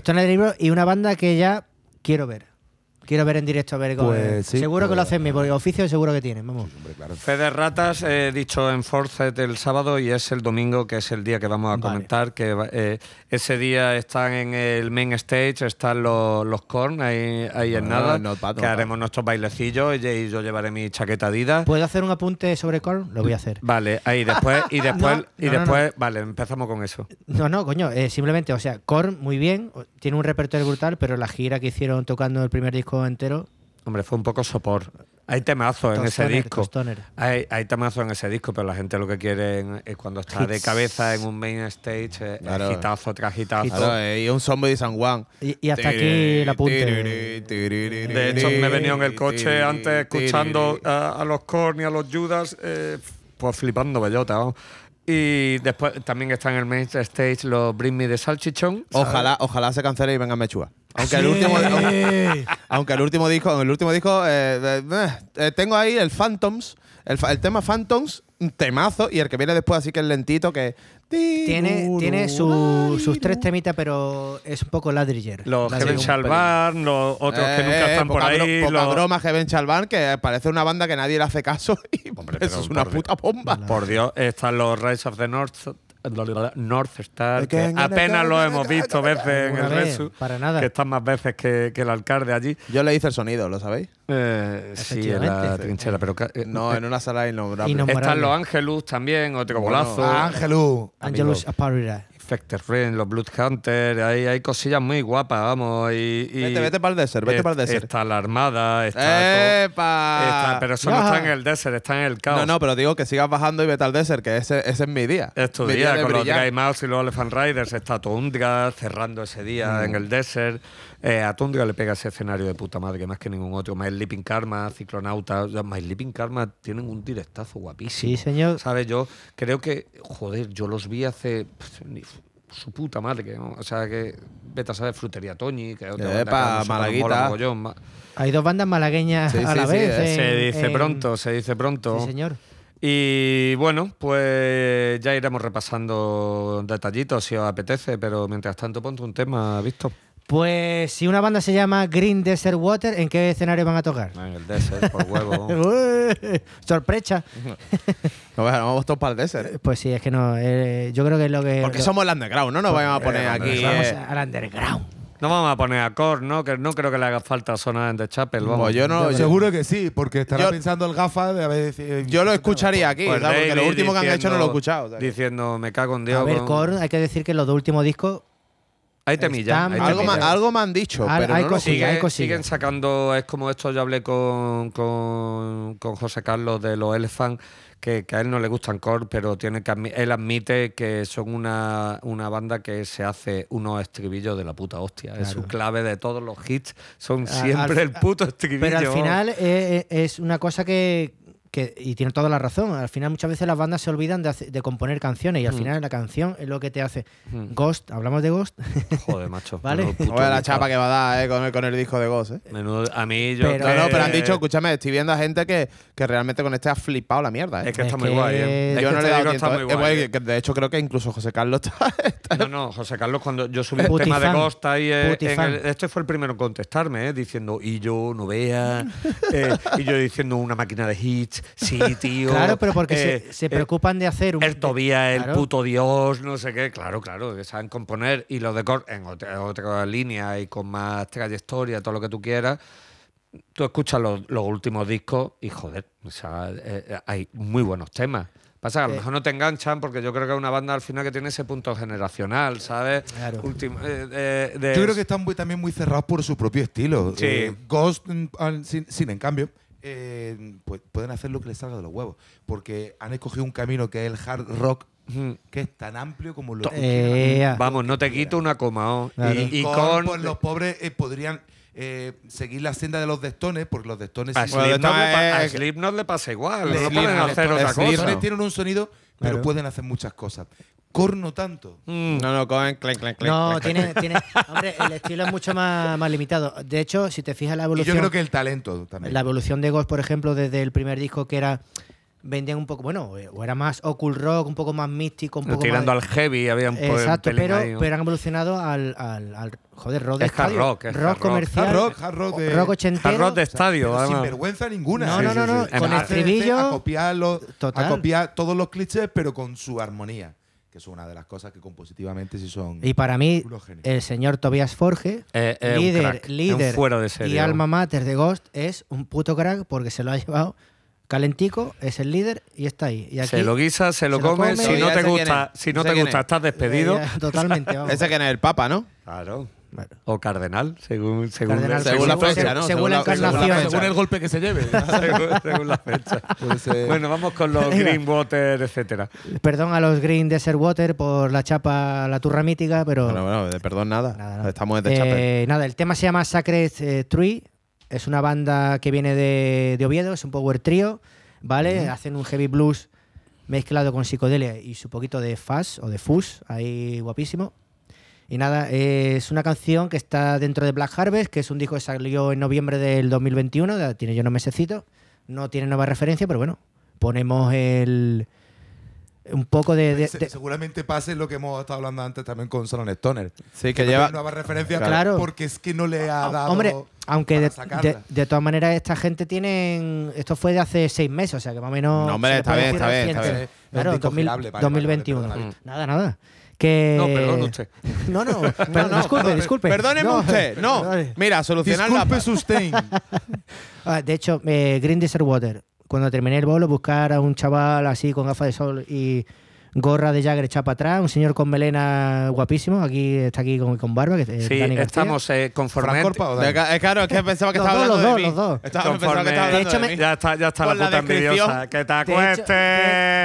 Stone Libro y una banda que ya quiero ver. Quiero ver en directo a ver cómo Pues es. sí, Seguro que pues- lo hacen bien, porque oficio seguro que tienen, vamos. Hombre, claro. Fede Ratas, he dicho en Forcet el sábado y es el domingo, que es el día que vamos a Vale. comentar. Que eh, ese día están en el main stage, están los, los corn ahí, ahí en Ah, nada. que haremos nuestros bailecillos y, y yo llevaré mi chaqueta Adidas. ¿Puedo hacer un apunte sobre Korn? Lo voy a hacer. Vale, ahí después, y [laughs] después, No, y no, no, después, vale, empezamos con eso. No, no, coño, eh, simplemente, o sea, Korn muy bien, tiene un repertorio brutal, pero la gira que hicieron tocando el primer disco entero, Hombre, fue un poco sopor. Hay temazos en ese disco. Hay, hay temazos en ese disco, pero la gente lo que quiere es cuando está de cabeza en un main stage, eh, Claro. hitazo tras. Claro, eh, y un Somebody San Juan. Y- y hasta aquí el apunte. De hecho, me he venido en el coche antes escuchando a, a los Korn y a los Judas, eh, pues flipando bellota. vamos. Y después también está en el main stage los Bring Me de Salchichón. Ojalá, ojalá se cancele y venga Mechúa. Aunque el último, aunque, aunque el último disco, el último disco eh, eh, eh, tengo ahí el Phantoms, el, el tema Phantoms, un temazo y el que viene después así que es lentito que tiene, tiene su- sus tres temitas, pero es un poco ladriller. Los Heaven. Burn, los otros que nunca eh, están por ahí. poca los- broma Heaven Chalvan que parece una banda que nadie le hace caso [laughs] y Hombre, eso pero es una puta bomba. Por Dios, están los Rise of the North, North Star, que apenas lo hemos visto veces en el Resu, para nada. que están más veces que, que el alcalde allí. Yo le hice el sonido, ¿lo sabéis? Eh, sí, en la trinchera, pero eh, No, en una sala innombrable. Innombrable. están los Angelus también, otro Bueno, golazo. Ah, Ángelu. Angelus Aparida. Infected Rain, los Blood Hunter, hay, hay cosillas muy guapas, vamos. Y, y- Vete, vete para el desert, vete para el desert. Está la Armada, está. todo- está- pero eso no está en el desert, está en el caos. No, no, pero digo que sigas bajando y vete al desert, que ese, ese es mi día. Es tu Mi día, con los. Dry Mouse y los Elephant Riders. Está Tundra cerrando ese día Mm. en el desert. Eh, a Tundra le pega ese escenario de puta madre, más que ningún otro. My Sleeping Karma, Ciclonauta. My Sleeping Karma tienen un directazo guapísimo. Sí, señor. ¿Sabes? Yo creo que, joder, yo los vi hace. su puta madre. ¿no? O sea, que vete a saber Frutería Toñi, que es otra Epa, Malaguita. Hay dos bandas malagueñas Sí, a sí, la sí, vez. eh, Se dice en- pronto, se dice pronto. Sí, señor. Y bueno, pues ya iremos repasando detallitos si os apetece, pero mientras tanto ponte un tema, visto. Pues si una banda se llama Green Desert Water, ¿en qué escenario van a tocar? En el desert, por huevo. [laughs] Sorpresa. [laughs] No, bueno, vamos todos para el desert. Pues sí, es que no. eh, yo creo que es lo que. Porque lo- somos el underground, no nos vayamos a poner aquí. Vamos eh, al underground. No vamos a poner a Core, ¿no? Que no creo que le haga falta sonar en The Chapel, vamos. Pues yo no. yo- Seguro que sí, porque estará Yo- pensando el gafa de haber decidido- Yo lo escucharía aquí, Pues porque lo último que han hecho no lo he escuchado. o sea que- Diciendo, me cago en Dios. A ver, con- Korn, hay que decir que los dos últimos discos. Hay temilla. Están- hay algo, temilla. me, algo me han dicho, Al- pero hay no lo cosillas, sigue. hay siguen sacando, es como esto, yo hablé con, con, con José Carlos de los Elephant, que, que a él no le gustan core, pero tiene que él admite que son una, una banda que se hace unos estribillos de la puta hostia. Es su clave de todos los hits, son siempre al- el puto estribillo. Pero al final eh, eh, es una cosa que, que- Y tiene toda la razón. Al final, muchas veces las bandas se olvidan de, hace- de componer canciones y al final la canción es lo que te hace. Mm. Ghost, hablamos de Ghost. Joder, [laughs] macho. Vale. Oye, la chapa que va a dar eh, con, el, con el disco de Ghost. Eh. Menudo- a mí yo. Pero- No, no, pero han dicho, escúchame, estoy viendo a gente que, que realmente con este ha flipado la mierda. ¿eh? Es que Es está muy que guay, ¿eh? Es Yo no le este he dado tiempo. está eh. muy Eh, guay. que de hecho, creo que incluso José Carlos está. [laughs] está- No, no, José Carlos, cuando yo subí el tema de. Ghost ahí, eh, en el- este fue el primero en contestarme, eh, diciendo, y yo, no vea, [laughs] eh, y yo diciendo una máquina de hits, sí, tío. claro, pero porque eh, se, se eh, preocupan de hacer un. el Tobías, el Claro. puto Dios, no sé qué, claro, claro, que saben componer y los de en otra, otra línea y con más trayectoria, todo lo que tú quieras. Tú escuchas los, los últimos discos y joder, o sea, eh, eh, hay muy buenos temas. Pasa que a lo Eh. mejor no te enganchan porque yo creo que es una banda al final que tiene ese punto generacional, ¿sabes? Claro. Ultim- eh, de- de- Yo creo que están muy, también muy cerrados por su propio estilo. Sí. Eh, Ghost, mm, sin, sin en cambio, eh, pues pueden hacer lo que les salga de los huevos. Porque han escogido un camino que es el hard rock, que es tan amplio como lo que Eh. Vamos, no te quito una coma. oh. Claro. Y, y con, con. pues, los pobres eh, podrían eh, seguir la senda de los destones, porque los destones a sí- Bueno, Slipknot le pa- a le pasa igual. Le- no pueden hacer otra los cosa. destones tienen un sonido, pero Claro. pueden hacer muchas cosas. Corno tanto. Mm. No, no, con clen, clen, clen, No, clen, tiene, tiene. [laughs] Hombre, el estilo es mucho más, más limitado. De hecho, si te fijas la Y yo evolución. creo que el talento también. La evolución de Ghost, por ejemplo, desde el primer disco que era vendían un poco, bueno, eh, o era más occult rock, un poco más místico, un poco Tirando más... al heavy, había un po- Exacto, pero, ahí, ¿no? pero han evolucionado al, al, al- joder, rock de Es hard estadio. rock, es hard rock. comercial. Hard rock, hard rock de- rock ochentero. Hard rock de O sea, estadio, sin vergüenza ninguna. No, no, no, no, sí. con estribillo. A copiar, los- Total. a copiar todos los clichés, pero con su armonía. Que es una de las cosas que compositivamente sí son. Y para mí, el señor Tobias Forge, Eh, eh, líder, crack, es un líder fuera de serie, y alma mater de Ghost, es un puto crack porque se lo ha llevado calentico, es el líder y está ahí. Y aquí, se lo guisa, se lo se lo come. come. Si no ¿Ya te gusta, si no ¿Ese te gusta, es? estás despedido. Eh, totalmente, [laughs] vamos. Ese que es el Papa, ¿no? Claro. Bueno. O cardenal, según, según, Cardenal, según la según- fecha, ¿no? según la Según la- según la encarnación. Según el golpe que se lleve. [laughs] según, la fecha. Bueno, vamos con los [laughs] Venga. Greenwater, etcétera. Perdón a los Green Desert Water por la chapa, la turra mítica, pero. Bueno, bueno, de perdón nada. Nada, nada. Estamos de. Eh, nada, el tema se llama Sacred eh, Tree. Es una banda que viene de, de Oviedo, es un power trio, ¿vale? Hacen un heavy blues mezclado con psicodelia y su poquito de fuzz o de fuzz, ahí guapísimo. Y nada, es una canción que está dentro de Black Harvest, que es un disco que salió en noviembre del 2021, ya tiene ya unos mesecitos. No tiene nueva referencia, pero bueno, ponemos el un poco de... de- de- seguramente pase lo que hemos estado hablando antes también con Salon Stoner. Sí, que no lleva. tiene nueva referencia Claro. porque es que no le ha Ah, dado. Hombre, aunque para de, de- de todas maneras esta gente tienen... Esto fue de hace seis meses, o sea que más o menos... No, hombre, está bien, está bien, está bien. Claro, Es disco 2000 girable, vale, vale, 2021. vale, perdona. Nada, nada. Que... No, perdón usted. [laughs] No, no, No, no, disculpe, disculpe. Perdóneme No, usted. [laughs] No. Mira, solucionar la. Disculpe, sustain. [laughs] Ah, de hecho, eh, Green Desert Water, cuando terminé el bolo, buscar a un chaval así con gafas de sol y gorra de Jagger echada para atrás, un señor con melena guapísimo, aquí está aquí con, con barba, que es eh, Sí, Dani García. estamos eh, conforme. ¿Fran Corpa o De eh, claro, es que pensaba que estaba hablando los de dos, mí. los dos. Estaba Conforme- que estaba hablando De hecho, de me- mí. Ya está, ya está la la puta envidiosa. Que te De hecho, acuestes.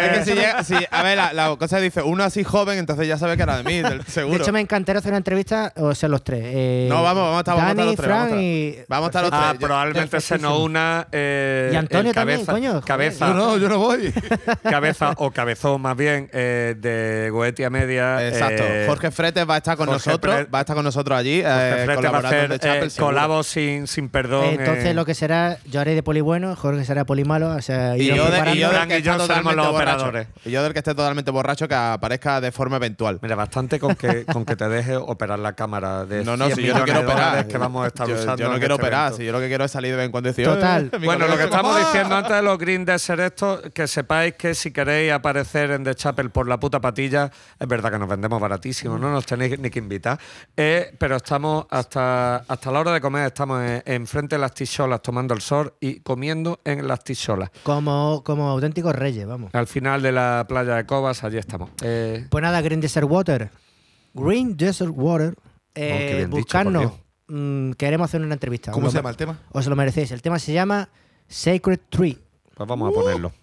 Es que si llega, si, a ver, la, la cosa dice, uno así joven, entonces ya sabe que era de mí, del- seguro. De hecho, me encantaría hacer una entrevista, o sea, los tres. eh, No, vamos, vamos a estar- vamos a estar Dani, los tres, Fran vamos a y... Vamos a estar los Ah, tres. Yo- probablemente se nos una. eh, Y Antonio el también, cabeza, coño. Cabeza, No, no, yo no voy. [laughs] cabeza o cabezón más bien eh, de Goetia Media. Exacto. eh, Jorge Fretes va a estar con Jorge nosotros, Pre- va a estar con nosotros allí, Jorge eh, va a hacer Chapel, eh, sin, sin perdón. Entonces eh, lo que será, yo haré de poli bueno, Jorge será poli malo, o sea, Y yo, de- y preparando. yo del que y yo seremos totalmente los borracho. operadores. Y yo del que esté totalmente borracho que aparezca de forma eventual. Mira, bastante con que, con que te deje operar la cámara de No, no, 100 si yo no quiero de operar. que vamos a estar yo, usando yo no quiero este operar, evento. si yo lo que quiero es salir de vez en cuando y decir, Total. "Eh, Bueno, lo que estamos ¡ah!". [laughs] diciendo antes de los Green Desert estos, que sepáis que si queréis aparecer en The Chapel por la puta patilla, es verdad que nos vendemos baratísimo, no nos tenéis ni que invitar, eh, pero estamos hasta, hasta la hora de comer, estamos en- enfrente de las ticholas tomando el sol y comiendo en las ticholas. Como, como auténticos reyes, vamos. Al final de la playa de Cobas, allí estamos. Eh, Pues nada, Green Desert Water. Green Desert Water. Eh, Oh, dicho, buscarnos. Mm, queremos hacer una entrevista. ¿Cómo Os se lo- llama el tema? Os lo merecéis. El tema se llama Sacred Tree. pues vamos a ponerlo.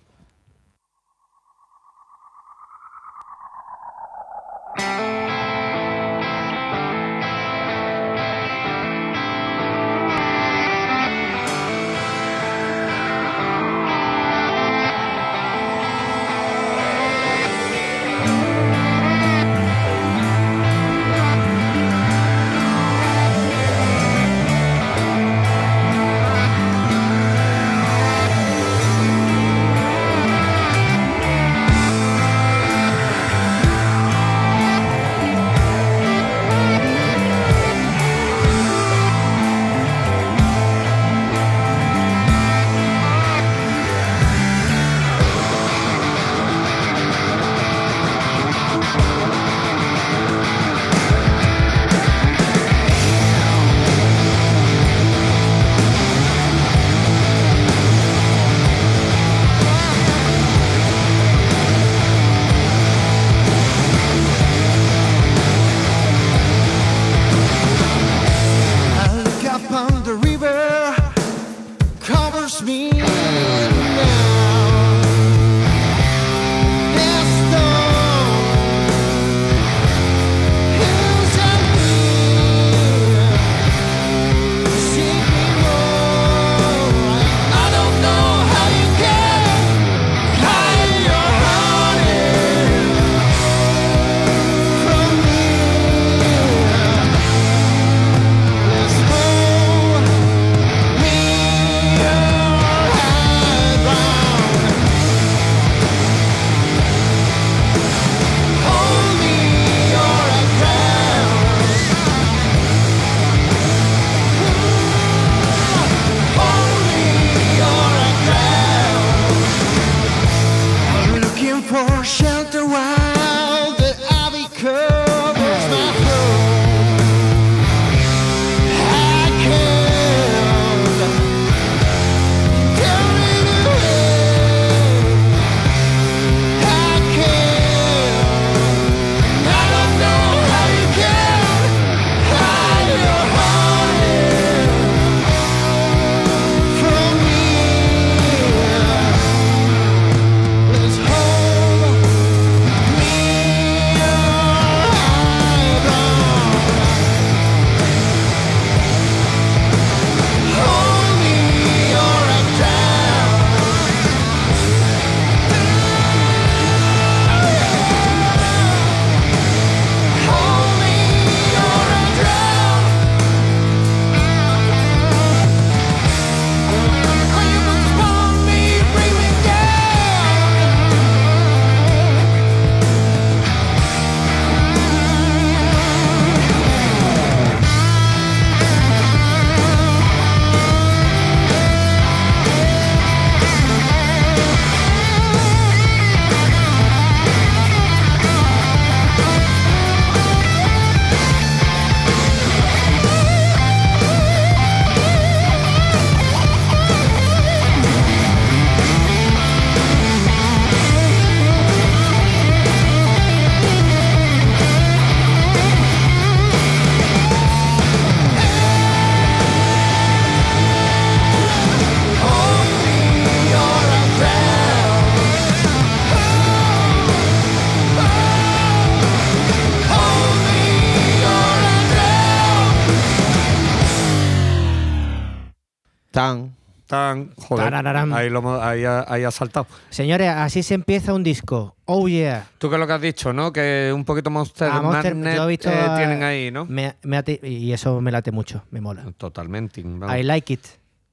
Joder, ahí, lo, ahí, ha, ahí ha saltado. Señores, así se empieza un disco. Oh yeah. Tú que es lo que has dicho, ¿no? Que un poquito Monster, A Monster, Magnet, he visto eh, tienen ahí, ¿no? Me- me ate- y eso me late mucho, me mola. Totalmente. vamos. I like it.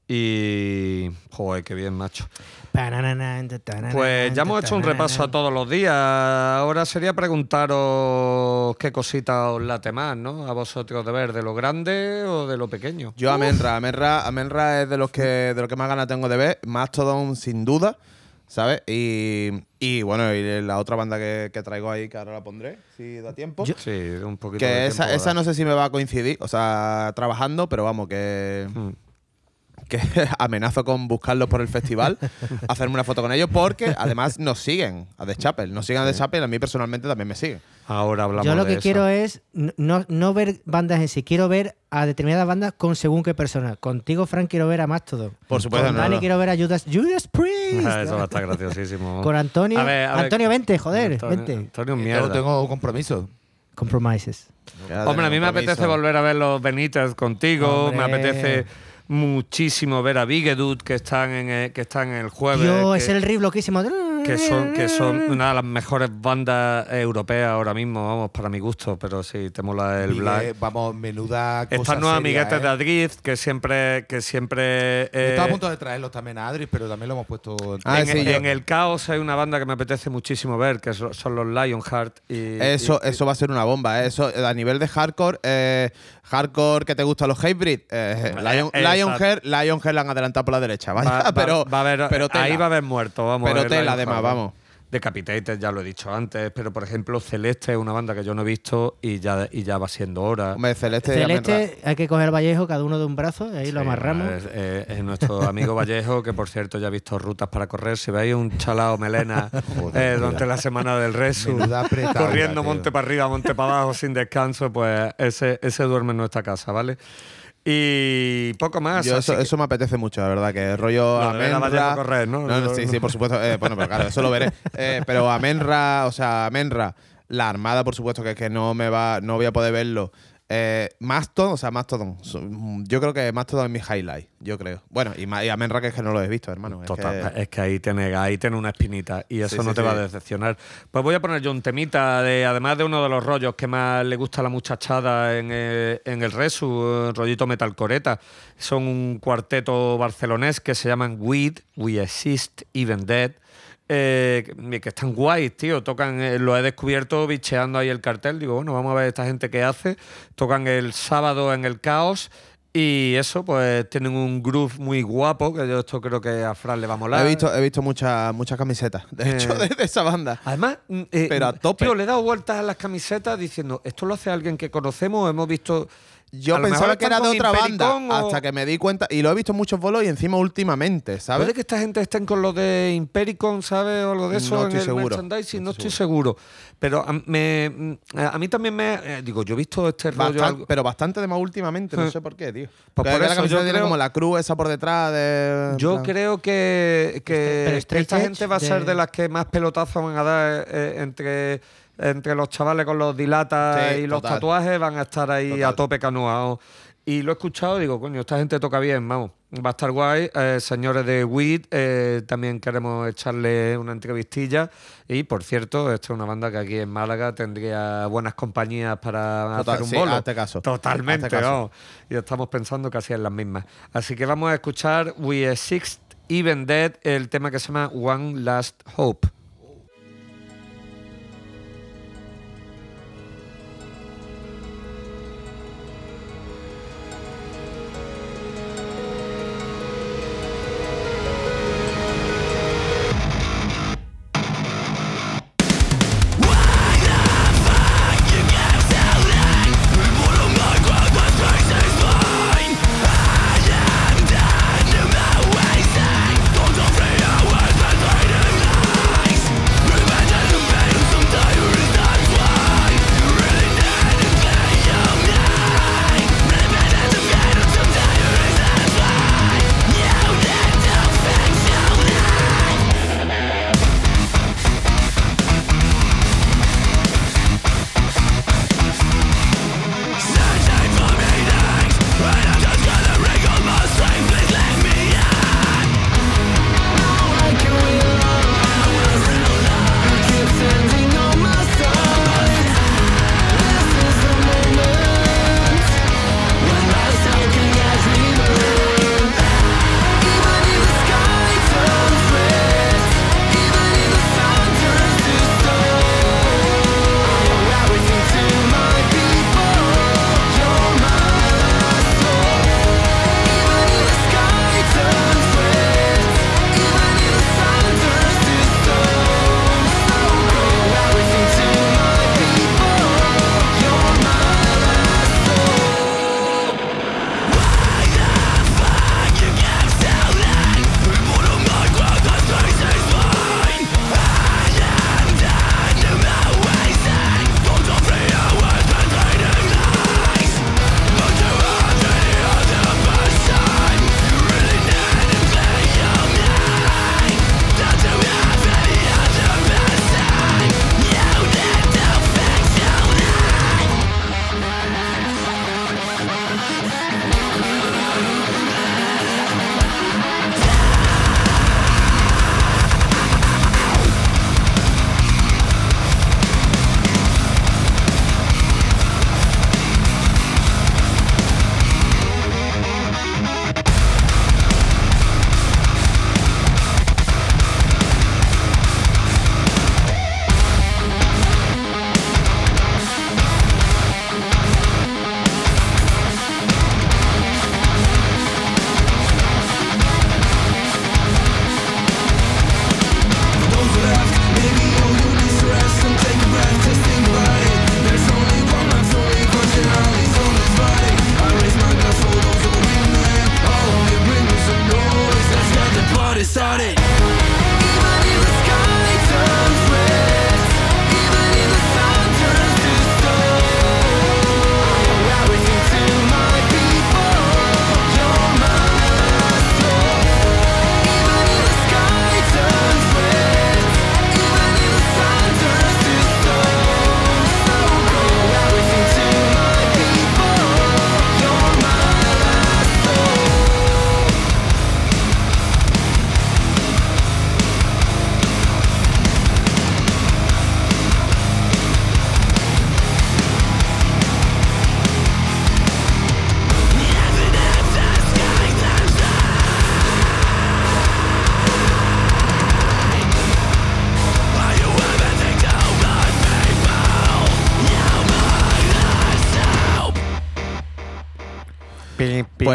Y. Joder, qué bien, macho. Pues ya hemos hecho un repaso a todos los días. Ahora sería preguntaros qué cosita os late más, ¿no? A vosotros de ver, ¿de lo grande o de lo pequeño? Yo Amenra, Amenra, Amenra es de los que de los que más ganas tengo de ver, Mastodon sin duda, ¿sabes? Y, y bueno, y la otra banda que, que traigo ahí, que ahora la pondré, si da tiempo. Sí, un poquito de que esa, tiempo, esa no sé si me va a coincidir, o sea, trabajando, pero vamos, que, Mm. Que [laughs] amenazo con buscarlos por el festival, [laughs] hacerme una foto con ellos, porque además nos siguen a The Chapel, nos siguen a The Chapel, a mí personalmente también me siguen. Ahora hablamos Yo lo de que eso. quiero es no, no ver bandas en sí, quiero ver a determinadas bandas con según qué persona. Contigo, Frank, quiero ver a Mastodon. Por supuesto, Con no, Dani no. quiero ver a Judas, Judas Priest. [laughs] Eso va a estar graciosísimo. Con Antonio. A ver, a ver. Antonio, vente, joder, Antonio, vente. Antonio, Yo mierda. tengo compromiso. Compromises. Hombre, a mí me apetece volver a ver los Benítez contigo. Hombre. Me apetece muchísimo ver a Bigedud que están en el, que están el jueves. Yo, es el riff loquísimo. que son que son una de las mejores bandas europeas ahora mismo, vamos, para mi gusto. Pero sí, te mola el Miguel, Black. Vamos, menuda cosa Estas nuevos amiguetes ¿eh? de Adrift que siempre que siempre eh, Estaba a punto de traerlos también a Adri, pero también lo hemos puesto en Ah, en, sí, yo- en el caos hay una banda que me apetece muchísimo ver, que son son los Lionheart. Y, Eso, y- eso va a ser una bomba. ¿eh? Eso, a nivel de hardcore, eh, hardcore que te gusta los Hatebreed, eh, Lion, Lionheart la han adelantado por la derecha. Vaya, Va- [laughs] va- pero, va a haber, pero tela. ahí va a haber muerto, vamos. Pero a ver tela, además, vamos. Decapitated, ya lo he dicho antes, pero por ejemplo, Celeste es una banda que yo no he visto y ya, y ya va siendo hora. Hombre, Celeste. Celeste, hay que coger Vallejo cada uno de un brazo y ahí lo Sí, amarramos. Es, es- es nuestro amigo Vallejo, que por cierto ya ha visto rutas para correr. Si veis un chalao melena [laughs] Joder, eh, durante la semana del Resu, apretada, corriendo tío. monte para arriba, monte para abajo sin descanso, pues ese, ese duerme en nuestra casa, ¿vale? Y poco más. Yo eso, que- eso me apetece mucho, la verdad, que rollo a Amenra. Correr, ¿no? sí, sí, por supuesto. eh, bueno, pero claro, eso lo veré. Eh, pero Amenra, o sea, Amenra, la Armada, por supuesto, que es que no me va, no voy a poder verlo. Eh, Mastodon, o sea, Mastodon. Yo creo que Mastodon es mi highlight, yo creo. Bueno, y, y Amenra, que es que no lo he visto, hermano. es Total, que- es que ahí tiene, ahí tiene una espinita y eso Sí, no sí, te va a decepcionar. Pues voy a poner yo un temita, de, además de uno de los rollos que más le gusta a la muchachada en, eh, en el Resu, el rollito metalcoreta. Son un cuarteto barcelonés que se llaman Weed, We Exist, Even Dead. Eh, que- que están guays, tío. Tocan, eh, lo he descubierto bicheando ahí el cartel. Digo, bueno, vamos a ver esta gente qué hace. Tocan el sábado en el Caos Y eso, pues tienen un groove muy guapo, que yo esto creo que a Fran le va a molar. He visto, he visto muchas muchas camisetas, de hecho, Eh. [laughs] de, de esa banda. Además, mm, eh, Pero a tope. Tío, le he dado vueltas a las camisetas diciendo, ¿esto lo hace alguien que conocemos? Hemos visto... Yo a lo pensaba que era de otra banda, o- hasta que me di cuenta, y lo he visto en muchos bolos y encima últimamente, ¿sabes? Puede que esta gente estén con lo de Impericon, ¿sabes? O algo de eso No en estoy el seguro. merchandising, no, No estoy seguro. Pero a, me- a mí también me... eh, digo, yo he visto este rollo... Bastan- algo- pero bastante de más últimamente, no Sí. sé por qué, tío. Pues por la eso camiseta yo tiene creo- como la cruz esa por detrás de... Yo en plan- creo que, que, Este- que Straight esta gente va a de- ser de las que más pelotazos van a dar eh, entre, entre los chavales con los dilatas Sí, y los total. tatuajes, van a estar ahí Total. a tope canoados. Y lo he escuchado digo, coño, esta gente toca bien, vamos. Va a estar guay. Eh, señores de WID, eh, también queremos echarle una entrevistilla. Y por cierto, esta es una banda que aquí en Málaga tendría buenas compañías para Total, hacer un sí, bolo. hazte caso. Totalmente, caso. vamos. Y estamos pensando casi en las mismas. Así que vamos a escuchar We Sixth Even Dead, el tema que se llama One Last Hope.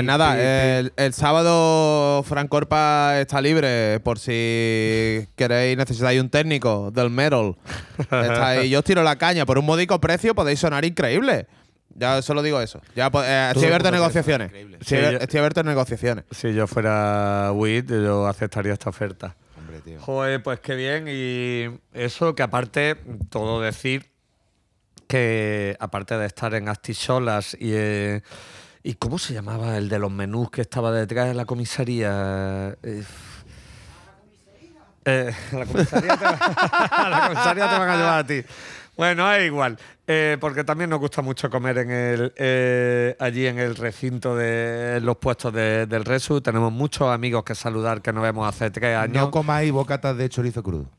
Pues nada, pi, pi. el, el sábado Fran Corpa está libre por si queréis, necesitáis un técnico del metal. Está ahí. Yo os tiro la caña por un módico precio, podéis sonar increíble. Ya solo digo eso. Ya eh, estoy abierto a negociaciones. Estoy, Sí, abier- yo- estoy abierto a negociaciones. Si yo fuera WIT, yo aceptaría esta oferta. Hombre, tío. Joder, pues qué bien. Y eso que aparte, todo decir que aparte de estar en Astisolas y... eh, ¿Y cómo se llamaba el de los menús que estaba detrás de la comisaría? Eh, eh, [laughs] la comisaría te, va- [laughs] la comisaría te van a llevar a ti. Bueno, es igual, eh, porque también nos gusta mucho comer en el, eh, allí en el recinto de los puestos de- del Resu. Tenemos muchos amigos que saludar que no vemos hace tres años. No comáis bocatas de chorizo crudo.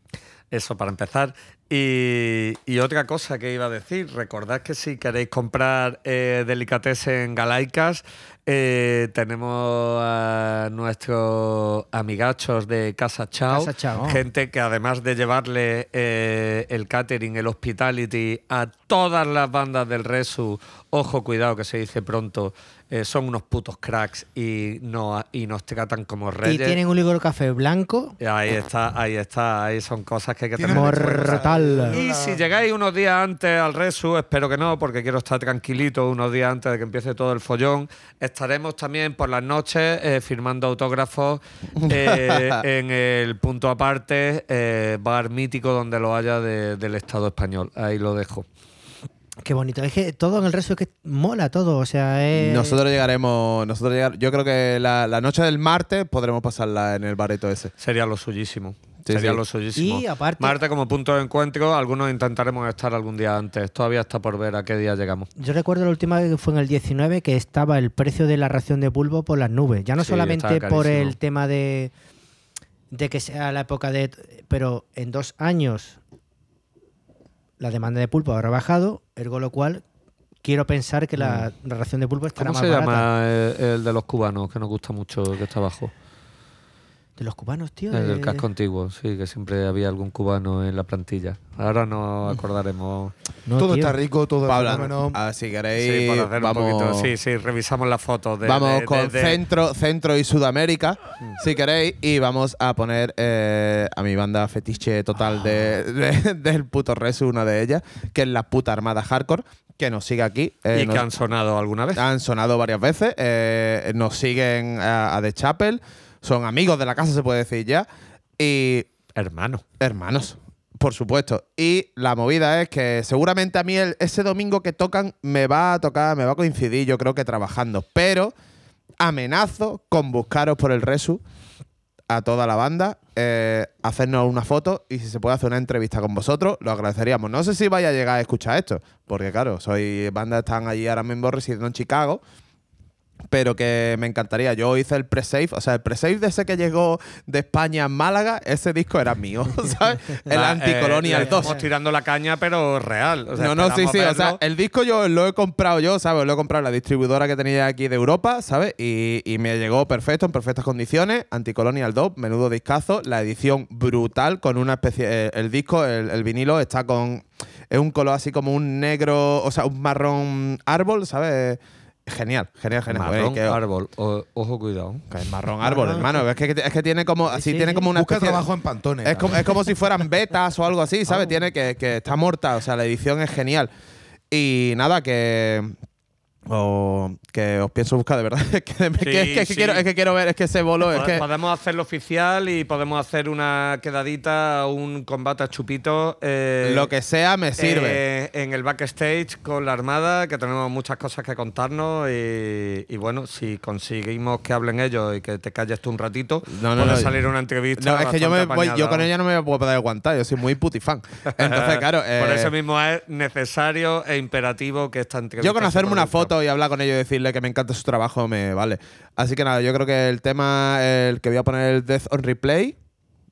Eso para empezar. Y, y otra cosa que iba a decir, recordad que si queréis comprar eh, delicatessen galaicas, eh, tenemos a nuestros amigachos de Casa Chao, Casa Chao. gente que además de llevarle eh, el catering, el hospitality a todas las bandas del Resu, ojo, cuidado que se dice pronto, eh, son unos putos cracks y, no, y nos tratan como Y reyes. tienen un licor café blanco Ahí está, ahí está, ahí son cosas que hay que tener. mortal. Y si llegáis unos días antes al Resu, espero que no, porque quiero estar tranquilito unos días antes de que empiece todo el follón, estaremos también por las noches eh, firmando autógrafos [laughs] eh, en el punto aparte, eh, bar mítico donde lo haya de- del Estado español. Ahí lo dejo. Qué bonito. Es que todo en el resto es que mola todo. O sea, es. Nosotros llegaremos. Nosotros llegar- yo creo que la, la noche del martes podremos pasarla en el bareto ese. Sería lo suyísimo. Sí, Sería sí. lo suyísimo. Y aparte- Marte como punto de encuentro, algunos intentaremos estar algún día antes. Todavía está por ver a qué día llegamos. Yo recuerdo la última vez que fue en el 19 que estaba el precio de la ración de pulpo por las nubes. Ya no Sí, solamente por el tema de, de que sea la época de... Pero en dos años la demanda de pulpo habrá bajado, ergo lo cual quiero pensar que la, la ración de pulpo estará Mm. ¿Cómo más se barata. llama el, el de los cubanos, que nos gusta mucho, que está abajo? De los cubanos, tío. El de- del casco antiguo, sí, que siempre había algún cubano en la plantilla. Ahora nos acordaremos. No, todo tío. está rico, todo es Pablo, fenómeno. a ver si Sí, queréis. para hacer vamos, un poquito. Sí, sí, revisamos las fotos de. vamos de- de- con de- Centro, Centro y Sudamérica, si queréis, y vamos a poner eh, a mi banda fetiche total de, de- [laughs] del puto Resu, una de ellas, que es la puta Armada Hardcore, que nos sigue aquí. eh, Y nos- que han sonado alguna vez. han sonado varias veces, eh, nos siguen a, a The Chapel, son amigos de la casa, se puede decir ya, y Hermano. hermanos, por supuesto. Y la movida es que seguramente a mí el- ese domingo que tocan me va a tocar, me va a coincidir, yo creo que trabajando, pero amenazo con buscaros por el Resu a toda la banda, eh, hacernos una foto y si se puede hacer una entrevista con vosotros, lo agradeceríamos. No sé si vaya a llegar a escuchar esto, porque claro, soy banda están allí ahora mismo residiendo en Chicago, pero que me encantaría. Yo hice el pre-save, o sea, el pre-save de ese que llegó de España a Málaga, ese disco era mío, [laughs] ¿sabes? [laughs] El Anticolonial eh, 2. Estamos tirando la caña, pero real. O sea, no, no, sí, sí. O sea, el disco yo lo he comprado yo, ¿sabes? Lo he comprado en la distribuidora que tenía aquí de Europa, ¿sabes? Y, y me llegó perfecto, en perfectas condiciones. Anticolonial 2, menudo discazo. La edición brutal, con una especie. eh, el disco, el, el vinilo, está con. Es un color así como un negro, o sea, un marrón árbol, ¿sabes? Genial, genial, genial. Marrón que- árbol. O- ojo, cuidado. que es marrón árbol, hermano. Es que, es que tiene como. Así sí, tiene como una. Busca especie trabajo en Pantone. es como, es como si fueran betas o algo así, ¿sabes? Tiene que, que está morta, o sea, la edición es genial. Y nada, que. O que os pienso buscar de verdad. [laughs] Es que, que- que- que- que sí. quiero, es que quiero ver, es que ese bolo es que. Podemos hacerlo oficial y podemos hacer una quedadita, un combate a chupito. eh, Lo que sea me sirve. eh, en el backstage con la Armada, que tenemos muchas cosas que contarnos. Y, y bueno, si conseguimos que hablen ellos y que te calles tú un ratito, No, no, puede no. salir una entrevista. No, es que yo, me voy, yo con ella no me puedo poder aguantar, yo soy muy putifan. [laughs] Entonces, claro. Por eh, eso mismo es necesario e imperativo que esta entrevista. Yo con hacerme una produzca. Y hablar con ellos y decirle que me encanta su trabajo me vale. Así que nada, yo creo que el tema, el que voy a poner el Death on Replay,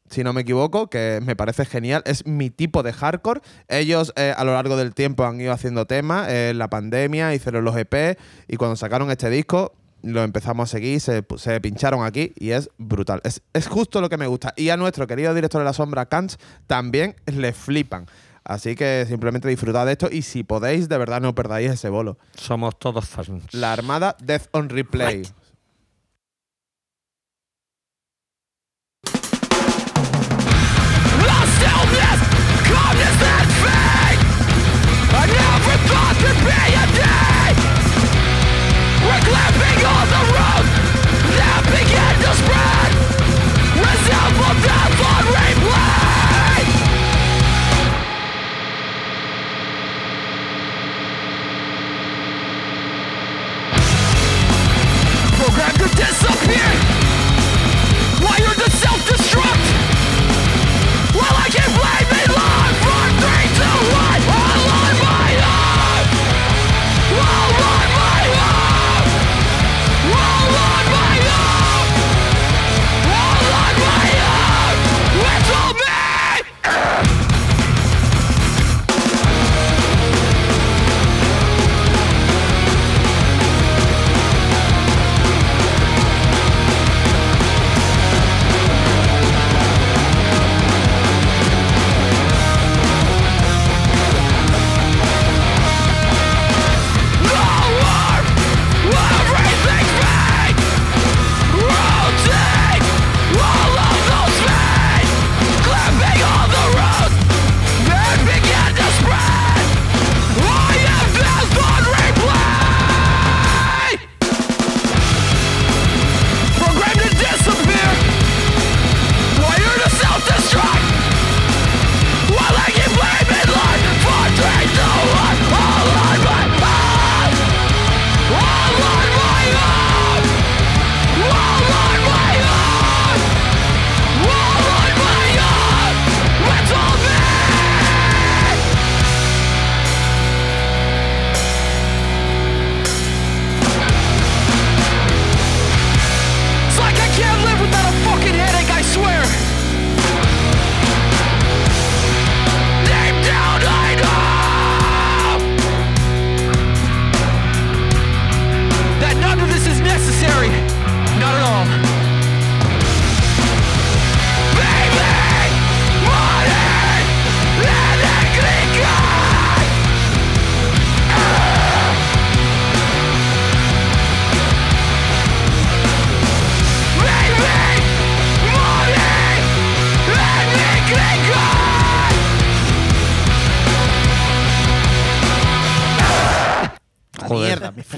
si no me equivoco, que me parece genial, es mi tipo de hardcore. Ellos eh, a lo largo del tiempo han ido haciendo temas, eh, la pandemia hicieron los EP y cuando sacaron este disco lo empezamos a seguir, se, se pincharon aquí y es brutal. Es, es justo lo que me gusta. Y a nuestro querido director de la sombra, Kant, también le flipan. Así que simplemente disfrutad de esto y si podéis, de verdad no perdáis ese bolo. Somos todos fans. La Armada Death on Replay. Program to disappear.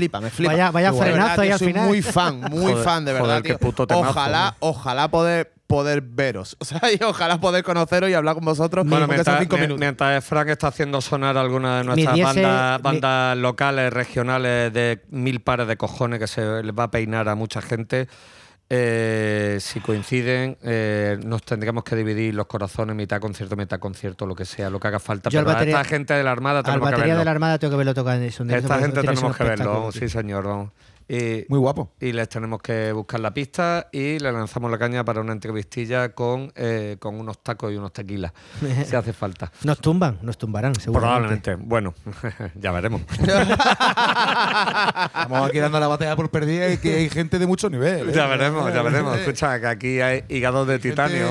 Flipa, me flipa. Vaya- vaya frenazo ahí al soy final. muy fan, muy Joder, fan, de verdad, joder, qué tío. puto temazo, ojalá, ¿no? ojalá poder, poder veros. [laughs] O sea, y ojalá poder conoceros y hablar con vosotros. Bueno, mientras, cinco mi- minutos. mientras Frank está haciendo sonar alguna de nuestras diese- bandas, mi- bandas locales, regionales de mil pares de cojones que se les va a peinar a mucha gente, eh, si coinciden, eh, nos tendríamos que dividir los corazones, mitad concierto, mitad concierto, lo que sea, lo que haga falta. Yo al Pero a esta gente de la Armada Al tenemos que batería verlo. de la Armada tengo que verlo tocar en Esta gente tenemos que verlo, sí señor, vamos. Y, Muy guapo. y les tenemos que buscar la pista y le lanzamos la caña para una entrevistilla con, eh, con unos tacos y unos tequilas, si hace falta. [laughs] Nos tumban, nos tumbarán, seguramente. Probablemente. Bueno, [laughs] ya veremos. [laughs] Estamos aquí dando la batalla por perdida y que hay gente de mucho nivel. ¿eh? ya veremos, ya veremos. Escucha, que aquí hay hígados de Gente, titanio.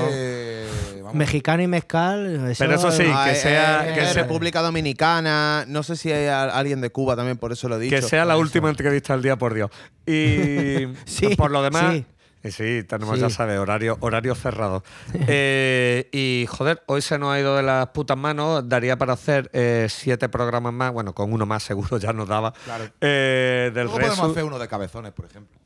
Vamos, Mexicano y mezcal. Eso, Pero eso sí, que eh, sea- eh, que eh, sea- República Dominicana. No sé si hay alguien de Cuba también, por eso lo he dicho. Que sea la última entrevista del día, por Dios. Y [laughs] Sí, por lo demás. sí. y sí, tenemos, Sí. ya sabes, horario, horario cerrado. Eh, y joder, hoy se nos ha ido de las putas manos. Daría para hacer eh, siete programas más. Bueno, con uno más seguro ya nos daba. Claro. Eh, del Luego podemos hacer uno de cabezones, por ejemplo.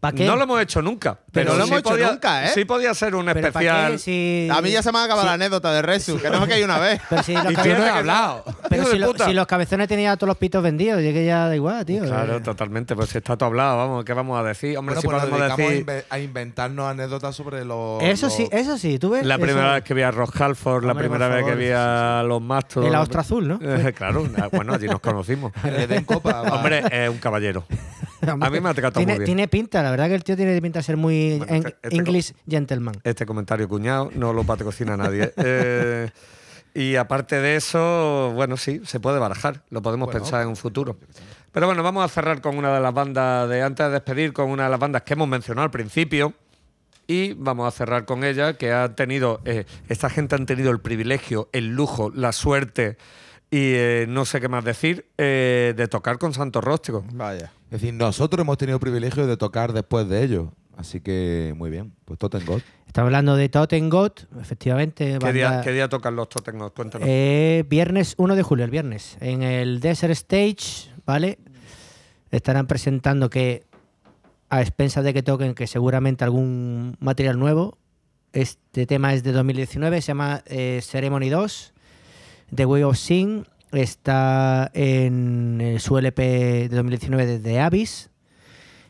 ¿Para qué? No lo hemos hecho nunca. Pero Pero, no lo sí hemos hecho podía- nunca, ¿eh? Sí podía ser un ¿Pero para especial. qué? Si- A mí ya se me ha acabado si- la anécdota de Resu, que no es que hay una vez. Pero si los, [laughs] Y tú cabezones- no he hablado. [laughs] pero si, lo- si los cabezones tenían todos los pitos vendidos, llegué ya da igual, tío. Claro, Eh, totalmente. Pues si está todo hablado, vamos, ¿qué vamos a decir? Hombre, Bueno, sí pues podemos decir. a inventarnos anécdotas sobre los. Eso los- sí, eso sí, tú ves. La Eso- primera vez que vi a Ross Halford, la primera vez que vi a los mastros. El Ostra Azul, ¿no? [laughs] Eh, claro, bueno, allí nos conocimos. Le den copa. va. Hombre, es un caballero. A mí me ha tratado muy bien. Tiene pinta, la verdad que el tío tiene pinta de ser muy Bueno, en- este- este English gentleman. Este comentario cuñado no lo patrocina nadie. [laughs] Eh, y aparte de eso, bueno, sí, se puede barajar. Lo podemos Bueno, pensar en un futuro. Pero bueno, vamos a cerrar con una de las bandas de antes de despedir, con una de las bandas que hemos mencionado al principio. Y vamos a cerrar con ella, que ha tenido, eh, esta gente han tenido el privilegio, el lujo, la suerte y eh, no sé qué más decir, eh, de tocar con Santos Róstico. Vaya. Es decir, nosotros hemos tenido el privilegio de tocar después de ellos. Así que muy bien, pues Totem God. Estamos hablando de Tottengot, efectivamente. ¿Qué día, banda- qué día tocan los Tottenham? Cuéntanos. Eh, viernes 1 de julio, el viernes, en el Desert Stage, ¿vale? Estarán presentando que, a expensas de que toquen, que seguramente algún material nuevo. Este tema es de 2019, se llama eh, Ceremony 2, The Way of Sing. Está en eh, su LP de 2019 de The Abyss.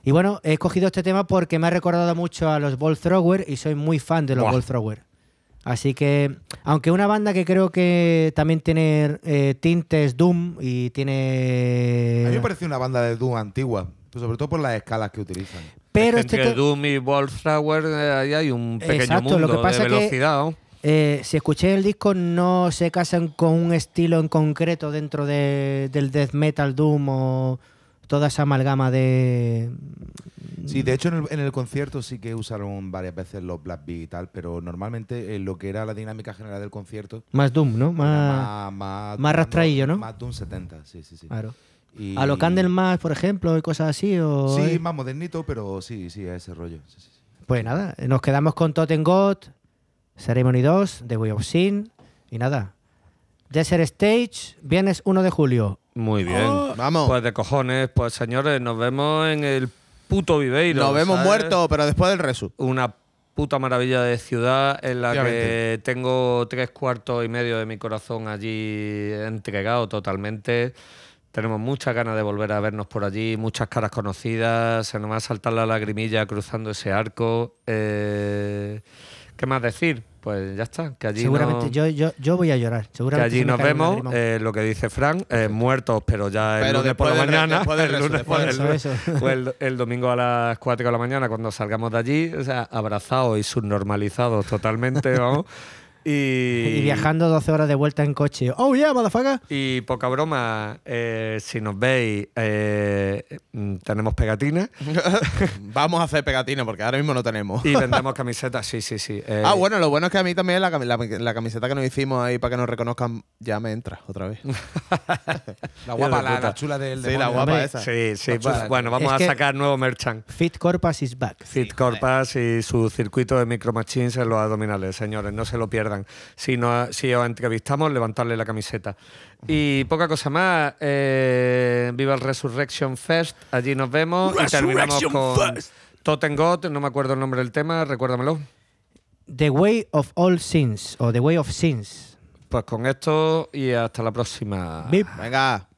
Y bueno, he escogido este tema porque me ha recordado mucho a los Ball Thrower y soy muy fan de los Buah. Ball Thrower. Así que, aunque una banda que creo que también tiene eh, tintes Doom y A tiene... mí me parece una banda de Doom antigua, pues sobre todo por las escalas que utilizan. Pero Es que este entre te- Doom y Wolfthrower eh, ahí hay un pequeño Exacto, lo mundo que pasa de que- velocidad. ¿no? Eh, si escuché el disco, no se casan con un estilo en concreto dentro de- del death metal Doom o toda esa amalgama de... Sí, de hecho en el, en el concierto sí que usaron varias veces los Black Beat y tal, pero normalmente en lo que era la dinámica general del concierto Más Doom, ¿no? Más... más, más, más ¿no? Más Doom 70, sí, sí, sí. Claro. Y- A lo Candlemas, por ejemplo, y cosas así. O, Sí, más modernito, pero sí, sí, a ese rollo. sí, sí, sí. Pues nada, nos quedamos con Totem God, Ceremony 2, The Way of Sin y nada. Desert Stage, viernes 1 de julio. Muy bien. Vamos. Pues de cojones, pues señores, nos vemos en el puto Viveiro. Nos vemos ¿sabes? muertos, pero después del resu. Una puta maravilla de ciudad en la que tengo tres cuartos y medio de mi corazón allí entregado totalmente. Tenemos muchas ganas de volver a vernos por allí, muchas caras conocidas, se nos va a saltar la lagrimilla cruzando ese arco. Eh, ¿Qué más decir? Pues ya está, que allí Seguramente no- yo, yo, yo voy a llorar. que Seguramente allí se me nos vemos, eh, lo que dice Fran, eh, muertos, pero ya el Pero lunes por la del mañana, después del el lunes después por- del el Eso, eso. o el, el domingo a las 4 de la mañana cuando salgamos de allí, o sea, abrazados y subnormalizados totalmente, vamos. [laughs] Y, [laughs] Y viajando 12 horas de vuelta en coche. Oh, yeah, motherfucker. Y poca broma, eh, si nos veis, eh, mm, tenemos pegatinas [laughs] Vamos a hacer pegatina porque ahora mismo no tenemos. y [laughs] vendemos camisetas, sí, sí, sí. eh, Ah, bueno, lo bueno es que a mí también la, cami- la- la camiseta que nos hicimos ahí para que nos reconozcan ya me entra otra vez. La guapa, la, la chula del Sí, la guapa esa. Sí, sí. Chula. Bueno, vamos Es a sacar nuevo merchant. Fit Corpus is back. Fit Corpas y su circuito de Micro Machines en los abdominales, señores, no se lo pierdan. Si, no, si os entrevistamos, levantarle la camiseta. Y poca cosa más, eh, viva el Resurrection Fest, allí nos vemos y terminamos con Totem God, no me acuerdo el nombre del tema, recuérdamelo. The Way of All Sins o The Way of Sins. Pues con esto y hasta la próxima. Bip. Venga.